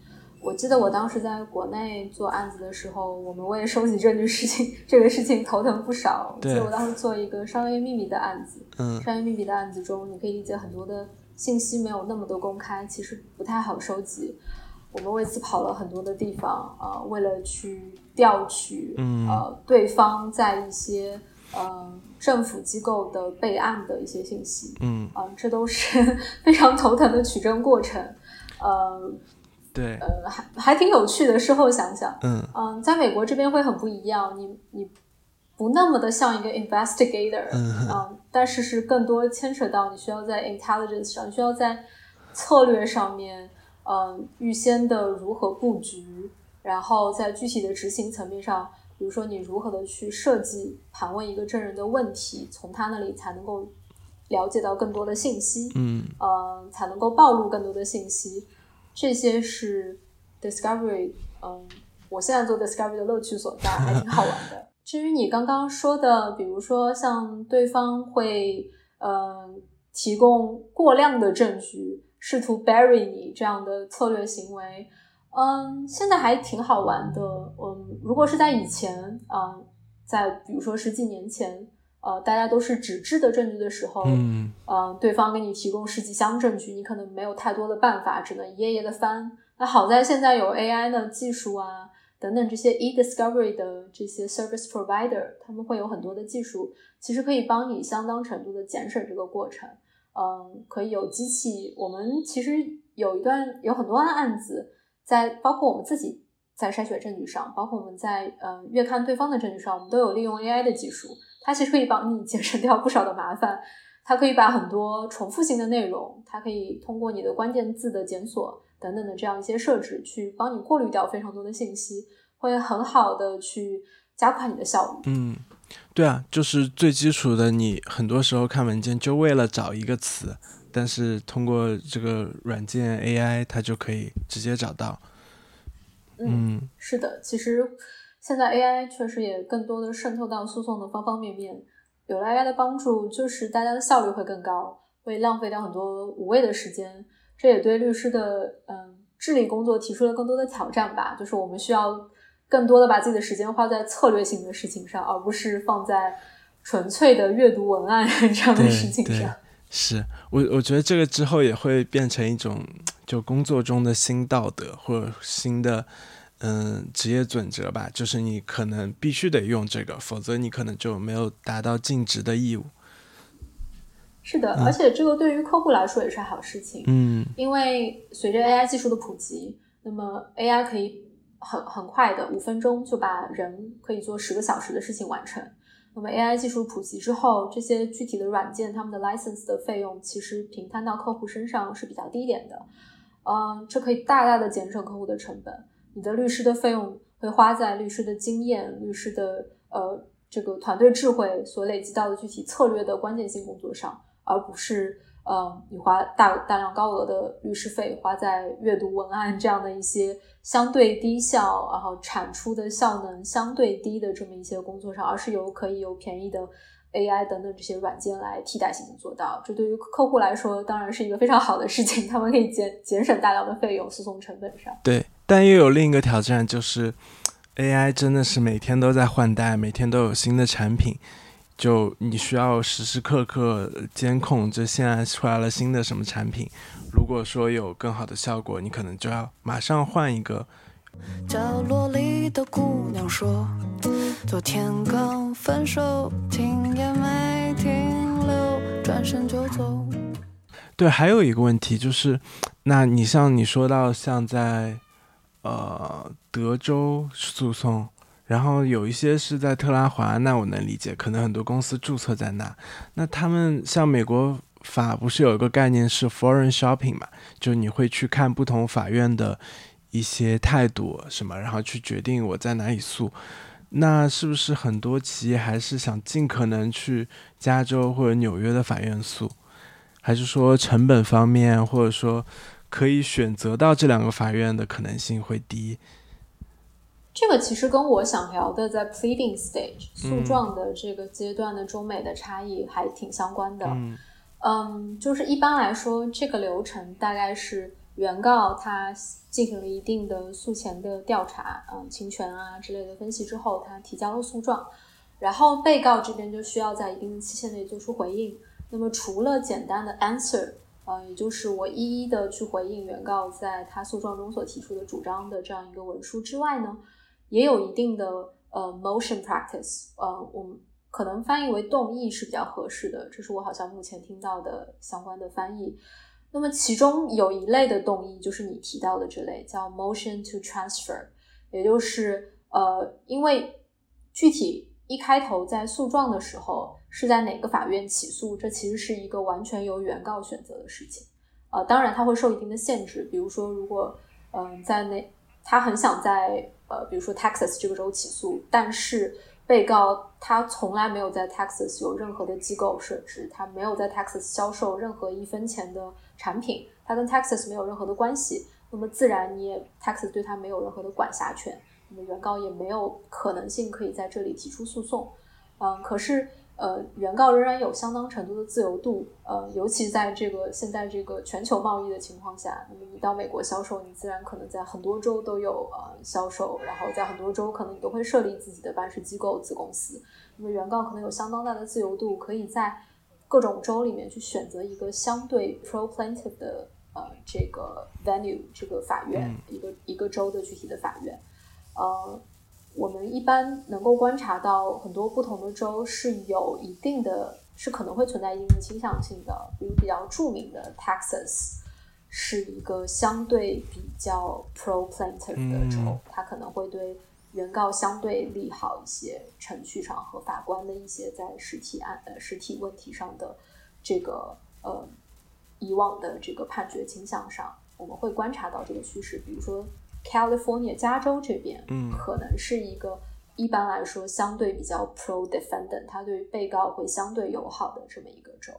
我记得我当时在国内做案子的时候，我们为收集证据事情 [LAUGHS] 这个事情头疼不少。我记得我当时做一个商业秘密的案子，嗯，商业秘密的案子中，你可以理解很多的信息没有那么多公开，其实不太好收集。我们为此跑了很多的地方啊、呃，为了去调取，嗯呃，对方在一些呃政府机构的备案的一些信息，嗯。啊、这都是 [LAUGHS] 非常头疼的取证过程，呃对，呃，还还挺有趣的。事后想想，嗯。嗯，在美国这边会很不一样，你你不那么的像一个 investigator，嗯。但是是更多牵扯到你需要在 intelligence 上，你需要在策略上面，嗯，预先的如何布局，然后在具体的执行层面上，比如说你如何的去设计盘问一个证人的问题，从他那里才能够了解到更多的信息，嗯呃，才能够暴露更多的信息。这些是 discovery，嗯，我现在做 discovery 的乐趣所在，还挺好玩的。[LAUGHS] 至于你刚刚说的，比如说像对方会呃提供过量的证据，试图 bury 你这样的策略行为，嗯，现在还挺好玩的。嗯，如果是在以前，嗯，在比如说十几年前，呃，大家都是纸质的证据的时候，嗯，呃，对方给你提供十几箱证据，你可能没有太多的办法，只能一页页的翻。那好在现在有 AI 的技术啊。等等这些 e-discovery 的这些 service provider，他们会有很多的技术，其实可以帮你相当程度的节省这个过程。嗯，可以有机器。我们其实有一段有很多案子，在包括我们自己在筛选证据上，包括我们在呃阅看对方的证据上，我们都有利用 AI 的技术。它其实可以帮你节省掉不少的麻烦。它可以把很多重复性的内容，它可以通过你的关键字的检索。等等的这样一些设置，去帮你过滤掉非常多的信息，会很好的去加快你的效率。嗯，对啊，就是最基础的，你很多时候看文件就为了找一个词，但是通过这个软件 AI，它就可以直接找到。嗯，是的，其实现在 AI 确实也更多的渗透到诉讼的方方面面，有了 AI 的帮助，就是大家的效率会更高，会浪费掉很多无谓的时间。这也对律师的嗯智力工作提出了更多的挑战吧，就是我们需要更多的把自己的时间花在策略性的事情上，而不是放在纯粹的阅读文案 [LAUGHS] 这样的事情上。是我我觉得这个之后也会变成一种就工作中的新道德或者新的嗯职业准则吧，就是你可能必须得用这个，否则你可能就没有达到尽职的义务。是的，而且这个对于客户来说也是好事情。嗯，因为随着 AI 技术的普及，那么 AI 可以很很快的五分钟就把人可以做十个小时的事情完成。那么 AI 技术普及之后，这些具体的软件他们的 license 的费用其实平摊到客户身上是比较低一点的。嗯，这可以大大的减省客户的成本。你的律师的费用会花在律师的经验、律师的呃这个团队智慧所累积到的具体策略的关键性工作上。而不是，呃，你花大大量高额的律师费花在阅读文案这样的一些相对低效，然后产出的效能相对低的这么一些工作上，而是由可以由便宜的 AI 等等这些软件来替代性的做到。这对于客户来说当然是一个非常好的事情，他们可以减 [LAUGHS] 节省大量的费用，诉讼成本上。对，但又有另一个挑战，就是 AI 真的是每天都在换代，每天都有新的产品。就你需要时时刻刻监控，这现在出来了新的什么产品？如果说有更好的效果，你可能就要马上换一个。角落里的姑娘说：“昨天刚分手，停也没停留，转身就走。”对，还有一个问题就是，那你像你说到像在呃德州诉讼。然后有一些是在特拉华，那我能理解，可能很多公司注册在那。那他们像美国法不是有一个概念是 foreign shopping 嘛？就你会去看不同法院的一些态度什么，然后去决定我在哪里诉。那是不是很多企业还是想尽可能去加州或者纽约的法院诉？还是说成本方面，或者说可以选择到这两个法院的可能性会低？这个其实跟我想聊的在 pleading stage 诉状的这个阶段的中美的差异还挺相关的。嗯，就是一般来说，这个流程大概是原告他进行了一定的诉前的调查，嗯，侵权啊之类的分析之后，他提交了诉状，然后被告这边就需要在一定的期限内做出回应。那么除了简单的 answer，呃，也就是我一一的去回应原告在他诉状中所提出的主张的这样一个文书之外呢？也有一定的呃 motion practice，呃，我们可能翻译为动议是比较合适的，这是我好像目前听到的相关的翻译。那么其中有一类的动议就是你提到的这类，叫 motion to transfer，也就是呃，因为具体一开头在诉状的时候是在哪个法院起诉，这其实是一个完全由原告选择的事情。呃，当然它会受一定的限制，比如说如果嗯在那他很想在呃，比如说 Texas 这个州起诉，但是被告他从来没有在 Texas 有任何的机构设置，他没有在 Texas 销售任何一分钱的产品，他跟 Texas 没有任何的关系，那么自然你也 Texas 对他没有任何的管辖权，那么原告也没有可能性可以在这里提出诉讼。嗯，可是。呃，原告仍然有相当程度的自由度，呃，尤其在这个现在这个全球贸易的情况下，那么你到美国销售，你自然可能在很多州都有呃销售，然后在很多州可能你都会设立自己的办事机构、子公司。那么原告可能有相当大的自由度，可以在各种州里面去选择一个相对 pro plaintiff 的呃这个 venue 这个法院，一个一个州的具体的法院，呃。我们一般能够观察到很多不同的州是有一定的，是可能会存在一定的倾向性的。比如比较著名的 Texas 是一个相对比较 pro plaintiff 的州，它可能会对原告相对利好一些，程序上和法官的一些在实体案呃实体问题上的这个呃以往的这个判决倾向上，我们会观察到这个趋势。比如说。California 加州这边，嗯，可能是一个一般来说相对比较 pro defendant，它对于被告会相对友好的这么一个州，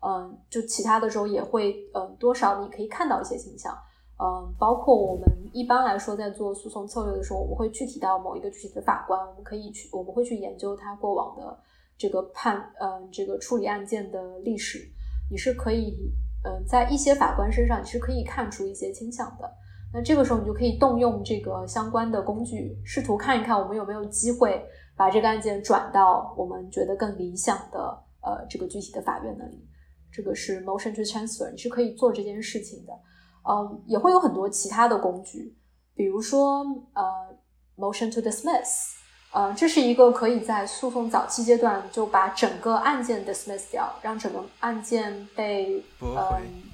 嗯，就其他的州也会，嗯，多少你可以看到一些倾向，嗯，包括我们一般来说在做诉讼策略的时候，我们会具体到某一个具体的法官，我们可以去，我们会去研究他过往的这个判，嗯，这个处理案件的历史，你是可以，嗯，在一些法官身上你是可以看出一些倾向的。那这个时候，你就可以动用这个相关的工具，试图看一看我们有没有机会把这个案件转到我们觉得更理想的呃这个具体的法院那里。这个是 motion to transfer，你是可以做这件事情的。嗯，也会有很多其他的工具，比如说呃 motion to dismiss，呃，这是一个可以在诉讼早期阶段就把整个案件 dismiss 掉，让整个案件被嗯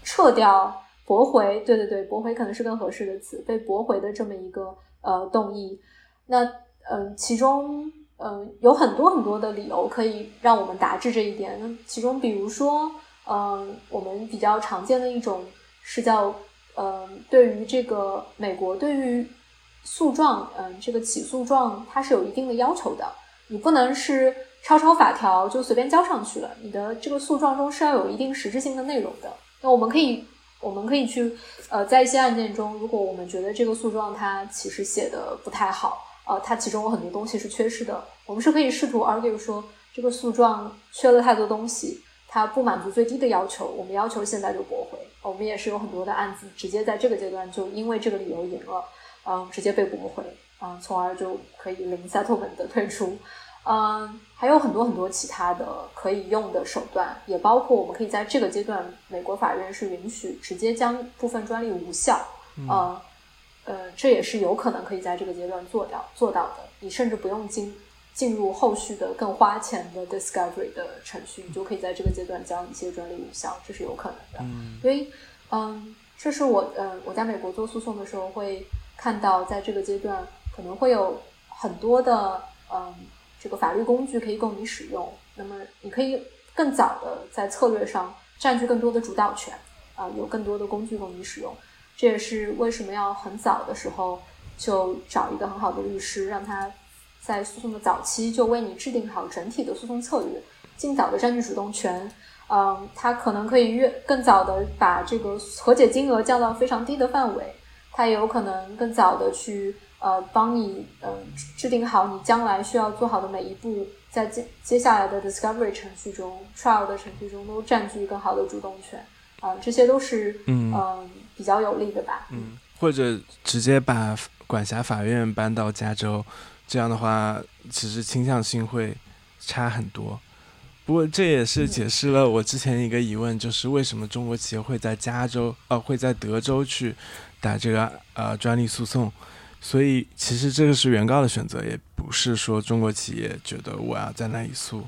撤掉。驳回，对对对，驳回可能是更合适的词，被驳回的这么一个呃动议，那嗯，其中嗯有很多很多的理由可以让我们达至这一点。那其中比如说，嗯，我们比较常见的一种是叫嗯，对于这个美国对于诉状，嗯，这个起诉状它是有一定的要求的，你不能是抄抄法条就随便交上去了，你的这个诉状中是要有一定实质性的内容的。那我们可以。我们可以去，呃，在一些案件中，如果我们觉得这个诉状它其实写的不太好，呃，它其中有很多东西是缺失的，我们是可以试图 argue 说这个诉状缺了太多东西，它不满足最低的要求，我们要求现在就驳回。我们也是有很多的案子直接在这个阶段就因为这个理由赢了，嗯，直接被驳回，嗯，从而就可以零 settlement 的退出。嗯，还有很多很多其他的可以用的手段，也包括我们可以在这个阶段，美国法院是允许直接将部分专利无效。嗯，呃，这也是有可能可以在这个阶段做到做到的。你甚至不用进进入后续的更花钱的 discovery 的程序，你就可以在这个阶段将一些专利无效，这是有可能的。嗯，所以，嗯，这是我呃我在美国做诉讼的时候会看到，在这个阶段可能会有很多的嗯。这个法律工具可以供你使用，那么你可以更早的在策略上占据更多的主导权，啊，有更多的工具供你使用。这也是为什么要很早的时候就找一个很好的律师，让他在诉讼的早期就为你制定好整体的诉讼策略，尽早的占据主动权。嗯，他可能可以越更早的把这个和解金额降到非常低的范围，他也有可能更早的去。呃，帮你嗯制定好你将来需要做好的每一步，在接接下来的 discovery 程序中，trial 的程序中都占据更好的主动权啊，这些都是嗯比较有利的吧。嗯，或者直接把管辖法院搬到加州，这样的话其实倾向性会差很多。不过这也是解释了我之前一个疑问，就是为什么中国企业会在加州呃会在德州去打这个呃专利诉讼。所以，其实这个是原告的选择，也不是说中国企业觉得我要在那里诉，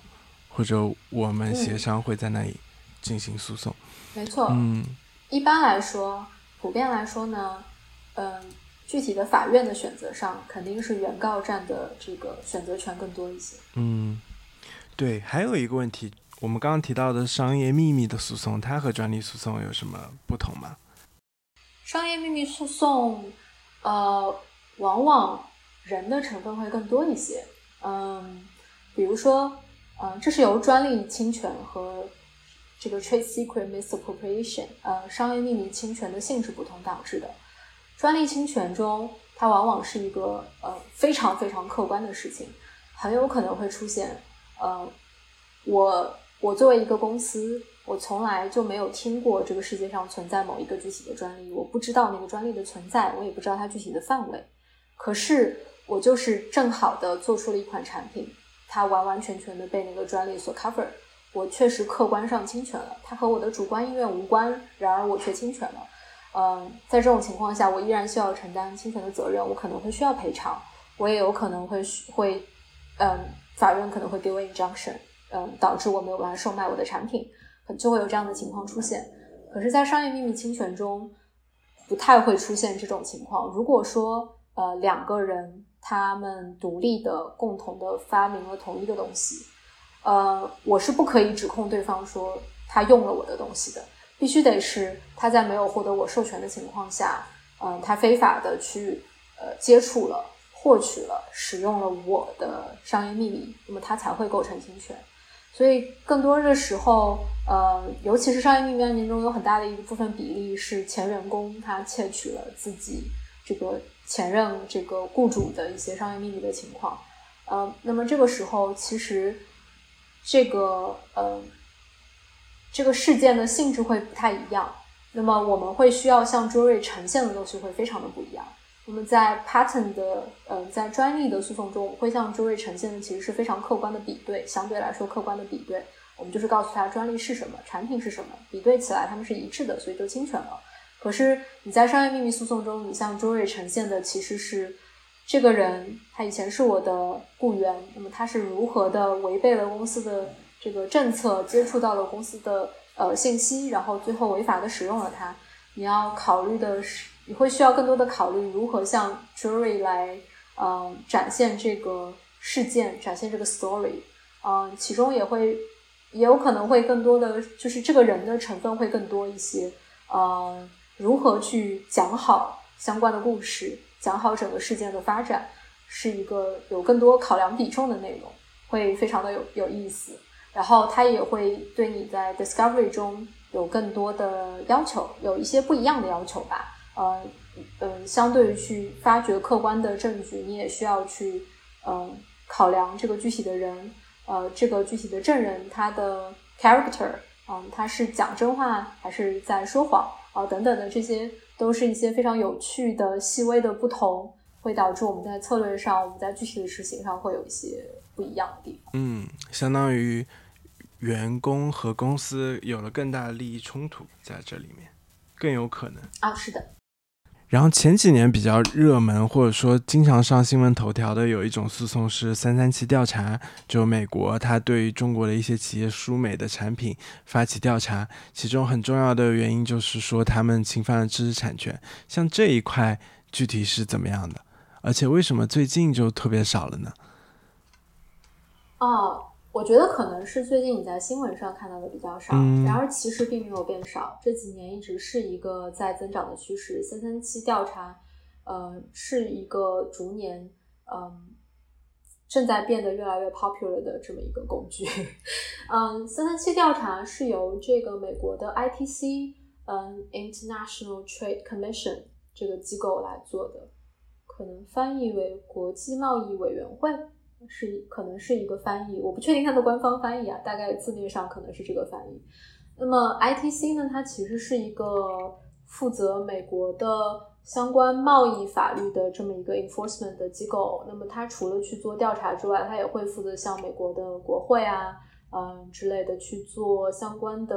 或者我们协商会在那里进行诉讼。没错，嗯，一般来说，普遍来说呢，嗯，具体的法院的选择上，肯定是原告占的这个选择权更多一些。嗯，对，还有一个问题，我们刚刚提到的商业秘密的诉讼，它和专利诉讼有什么不同吗？商业秘密诉讼，呃。往往人的成分会更多一些，嗯，比如说，嗯，这是由专利侵权和这个 trade secret misappropriation，呃，商业秘密侵权的性质不同导致的。专利侵权中，它往往是一个呃非常非常客观的事情，很有可能会出现呃我我作为一个公司，我从来就没有听过这个世界上存在某一个具体的专利，我不知道那个专利的存在，我也不知道它具体的范围，可是我就是正好的做出了一款产品，它完完全全的被那个专利所 cover。我确实客观上侵权了，它和我的主观意愿无关，然而我却侵权了。嗯，在这种情况下，我依然需要承担侵权的责任，我可能会需要赔偿，我也有可能会会，嗯，法院可能会给我 injunction，嗯，导致我没有办法售卖我的产品，就会有这样的情况出现。可是，在商业秘密侵权中，不太会出现这种情况。如果说，呃，两个人他们独立的、共同的发明了同一个东西。呃，我是不可以指控对方说他用了我的东西的，必须得是他在没有获得我授权的情况下，嗯，他非法的去呃接触了、获取了、使用了我的商业秘密，那么他才会构成侵权。所以更多的时候，呃，尤其是商业秘密案件中，有很大的一部分比例是前员工他窃取了自己这个前任这个雇主的一些商业秘密的情况，呃，那么这个时候其实。这个呃，这个事件的性质会不太一样。那么我们会需要向 jury 呈现的东西会非常的不一样。那么在 patent 的呃，在专利的诉讼中，我会向 jury 呈现的其实是非常客观的比对，相对来说客观的比对。我们就是告诉他专利是什么，产品是什么，比对起来他们是一致的，所以就侵权了。可是你在商业秘密诉讼中，你向 jury 呈现的其实是。这个人他以前是我的雇员，那么他是如何的违背了公司的这个政策，接触到了公司的呃信息，然后最后违法的使用了它？你要考虑的是，你会需要更多的考虑如何向 jury 来嗯展现这个事件，展现这个 story，嗯，其中也会也有可能会更多的就是这个人的成分会更多一些，嗯，如何去讲好相关的故事？讲好整个事件的发展，是一个有更多考量比重的内容，会非常的有有意思。然后它也会对你在 discovery 中有更多的要求，有一些不一样的要求吧。呃，嗯，相对于去发掘客观的证据，你也需要去嗯考量这个具体的人，呃，这个具体的证人他的 character，嗯，他是讲真话还是在说谎啊，等等的这些。都是一些非常有趣的、细微的不同，会导致我们在策略上、我们在具体的实行上会有一些不一样的地方。嗯，相当于员工和公司有了更大的利益冲突在这里面，更有可能啊，是的。然后前几年比较热门或者说经常上新闻头条的有一种诉讼是三三七调查，就美国它对于中国的一些企业输美的产品发起调查，其中很重要的原因就是说他们侵犯了知识产权。像这一块具体是怎么样的？而且为什么最近就特别少了呢？哦。我觉得可能是最近你在新闻上看到的比较少，然而其实并没有变少，这几年一直是一个在增长的趋势。三三七调查，呃，是一个逐年嗯正在变得越来越 popular 的这么一个工具。[LAUGHS] 嗯，三三七调查是由这个美国的 ITC，嗯，International Trade Commission 这个机构来做的，可能翻译为国际贸易委员会。是可能是一个翻译，我不确定它的官方翻译啊，大概字面上可能是这个翻译。那么 ITC 呢，它其实是一个负责美国的相关贸易法律的这么一个 enforcement 的机构。那么它除了去做调查之外，它也会负责向美国的国会啊，嗯之类的去做相关的，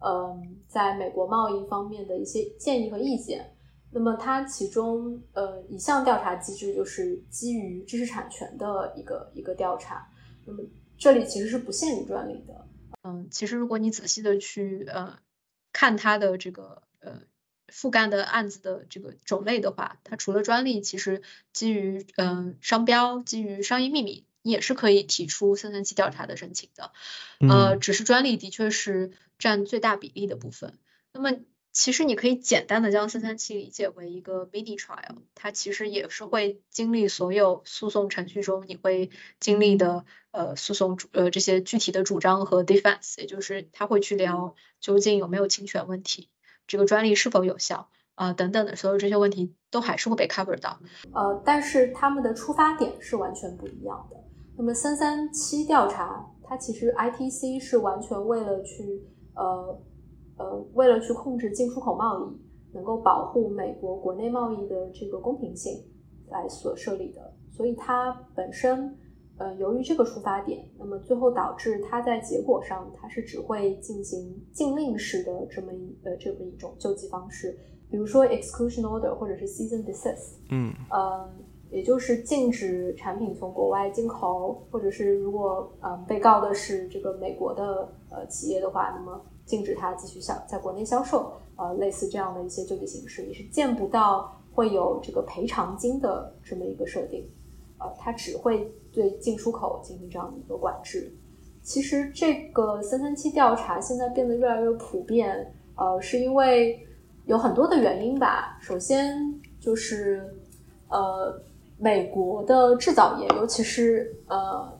嗯，在美国贸易方面的一些建议和意见。那么它其中呃一项调查机制就是基于知识产权的一个一个调查。那么这里其实是不限于专利的。嗯，其实如果你仔细的去呃看它的这个呃覆盖的案子的这个种类的话，它除了专利，其实基于嗯商标、基于商业秘密也是可以提出三三七调查的申请的。呃，只是专利的确是占最大比例的部分。那么其实你可以简单的将三三七理解为一个 mini trial，它其实也是会经历所有诉讼程序中你会经历的呃诉讼主呃这些具体的主张和 defense，也就是他会去聊究竟有没有侵权问题，这个专利是否有效，啊等等的所有这些问题都还是会被 cover 到。呃，但是他们的出发点是完全不一样的。那么三三七调查，它其实 ITC 是完全为了去呃呃为了去控制进出口贸易，能够保护美国国内贸易的这个公平性来所设立的，所以它本身。呃，由于这个出发点，那么最后导致它在结果上，它是只会进行禁令式的这么一呃这么一种救济方式，比如说 exclusion order 或者是 season desist，嗯，呃，也就是禁止产品从国外进口，或者是如果呃被告的是这个美国的呃企业的话，那么禁止它继续销在国内销售，呃，类似这样的一些救济形式，也是见不到会有这个赔偿金的这么一个设定，呃，它只会。对进出口进行这样的一个管制，其实这个三三七调查现在变得越来越普遍，呃，是因为有很多的原因吧。首先就是，呃，美国的制造业，尤其是呃，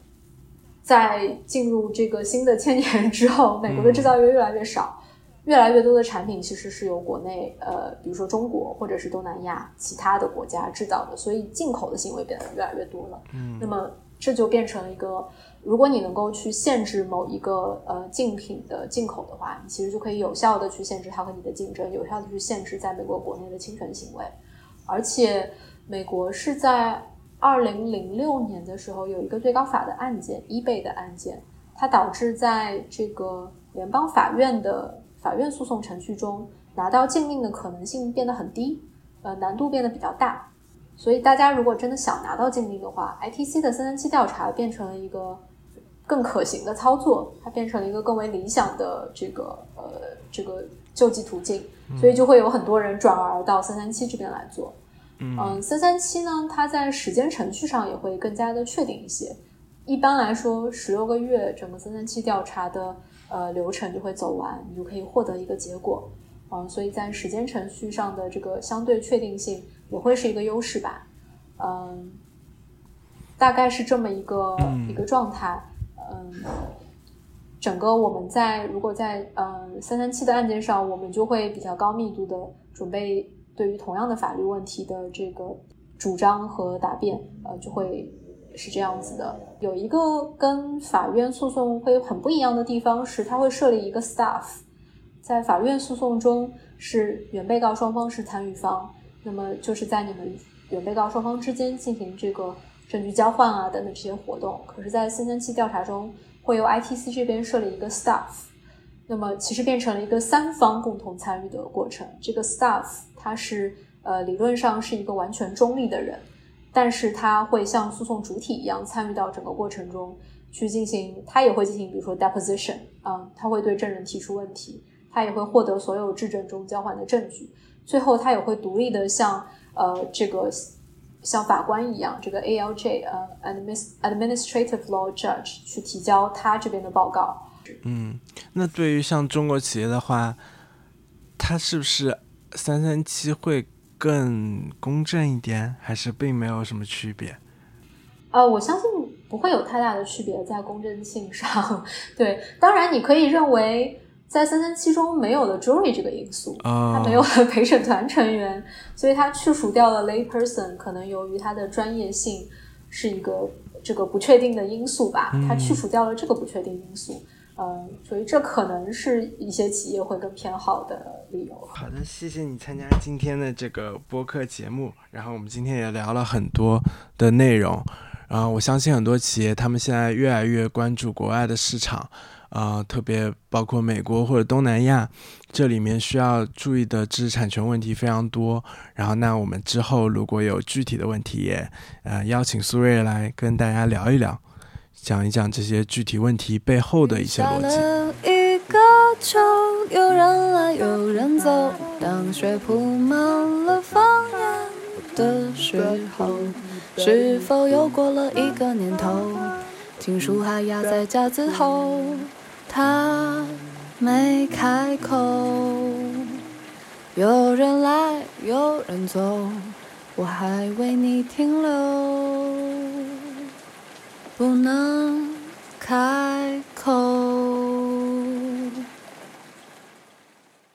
在进入这个新的千年之后，美国的制造业越来越少。越来越多的产品其实是由国内，呃，比如说中国或者是东南亚其他的国家制造的，所以进口的行为变得越来越多了。嗯，那么这就变成了一个，如果你能够去限制某一个呃竞品的进口的话，你其实就可以有效的去限制它和你的竞争，有效的去限制在美国国内的侵权行为。而且，美国是在二零零六年的时候有一个最高法的案件，eBay 的案件，它导致在这个联邦法院的。法院诉讼程序中拿到禁令的可能性变得很低，呃，难度变得比较大。所以大家如果真的想拿到禁令的话，ITC 的三三七调查变成了一个更可行的操作，它变成了一个更为理想的这个呃这个救济途径。所以就会有很多人转而到三三七这边来做。嗯，三三七呢，它在时间程序上也会更加的确定一些。一般来说，十六个月整个三三七调查的。呃，流程就会走完，你就可以获得一个结果，嗯，所以在时间程序上的这个相对确定性也会是一个优势吧，嗯，大概是这么一个一个状态，嗯，整个我们在如果在嗯三三七的案件上，我们就会比较高密度的准备对于同样的法律问题的这个主张和答辩，呃，就会。是这样子的，有一个跟法院诉讼会很不一样的地方是，它会设立一个 staff，在法院诉讼中是原被告双方是参与方，那么就是在你们原被告双方之间进行这个证据交换啊等等这些活动。可是，在三三七调查中会由 ITC 这边设立一个 staff，那么其实变成了一个三方共同参与的过程。这个 staff 他是呃理论上是一个完全中立的人。但是他会像诉讼主体一样参与到整个过程中去进行，他也会进行，比如说 deposition 啊，他会对证人提出问题，他也会获得所有质证中交换的证据，最后他也会独立的像呃这个像法官一样，这个 ALJ 呃 administrative law judge 去提交他这边的报告。嗯，那对于像中国企业的话，他是不是三三七会？更公正一点，还是并没有什么区别？呃，我相信不会有太大的区别在公正性上。对，当然你可以认为在三三七中没有了 jury 这个因素，它没有了陪审团成员，所以它去除掉了 lay person，可能由于它的专业性是一个这个不确定的因素吧，它去除掉了这个不确定因素。嗯，嗯所以这可能是一些企业会更偏好的理由。好的，谢谢你参加今天的这个播客节目。然后我们今天也聊了很多的内容。然后我相信很多企业他们现在越来越关注国外的市场，啊，特别包括美国或者东南亚，这里面需要注意的知识产权问题非常多。然后那我们之后如果有具体的问题，也呃邀请苏瑞来跟大家聊一聊。讲一讲这些具体问题背后的一些逻辑。一个球，有人来有人走。当雪铺满了房檐的时候，是否又过了一个年头？情书还压在架子后，他没开口。有人来有人走，我还为你停留。不能开口。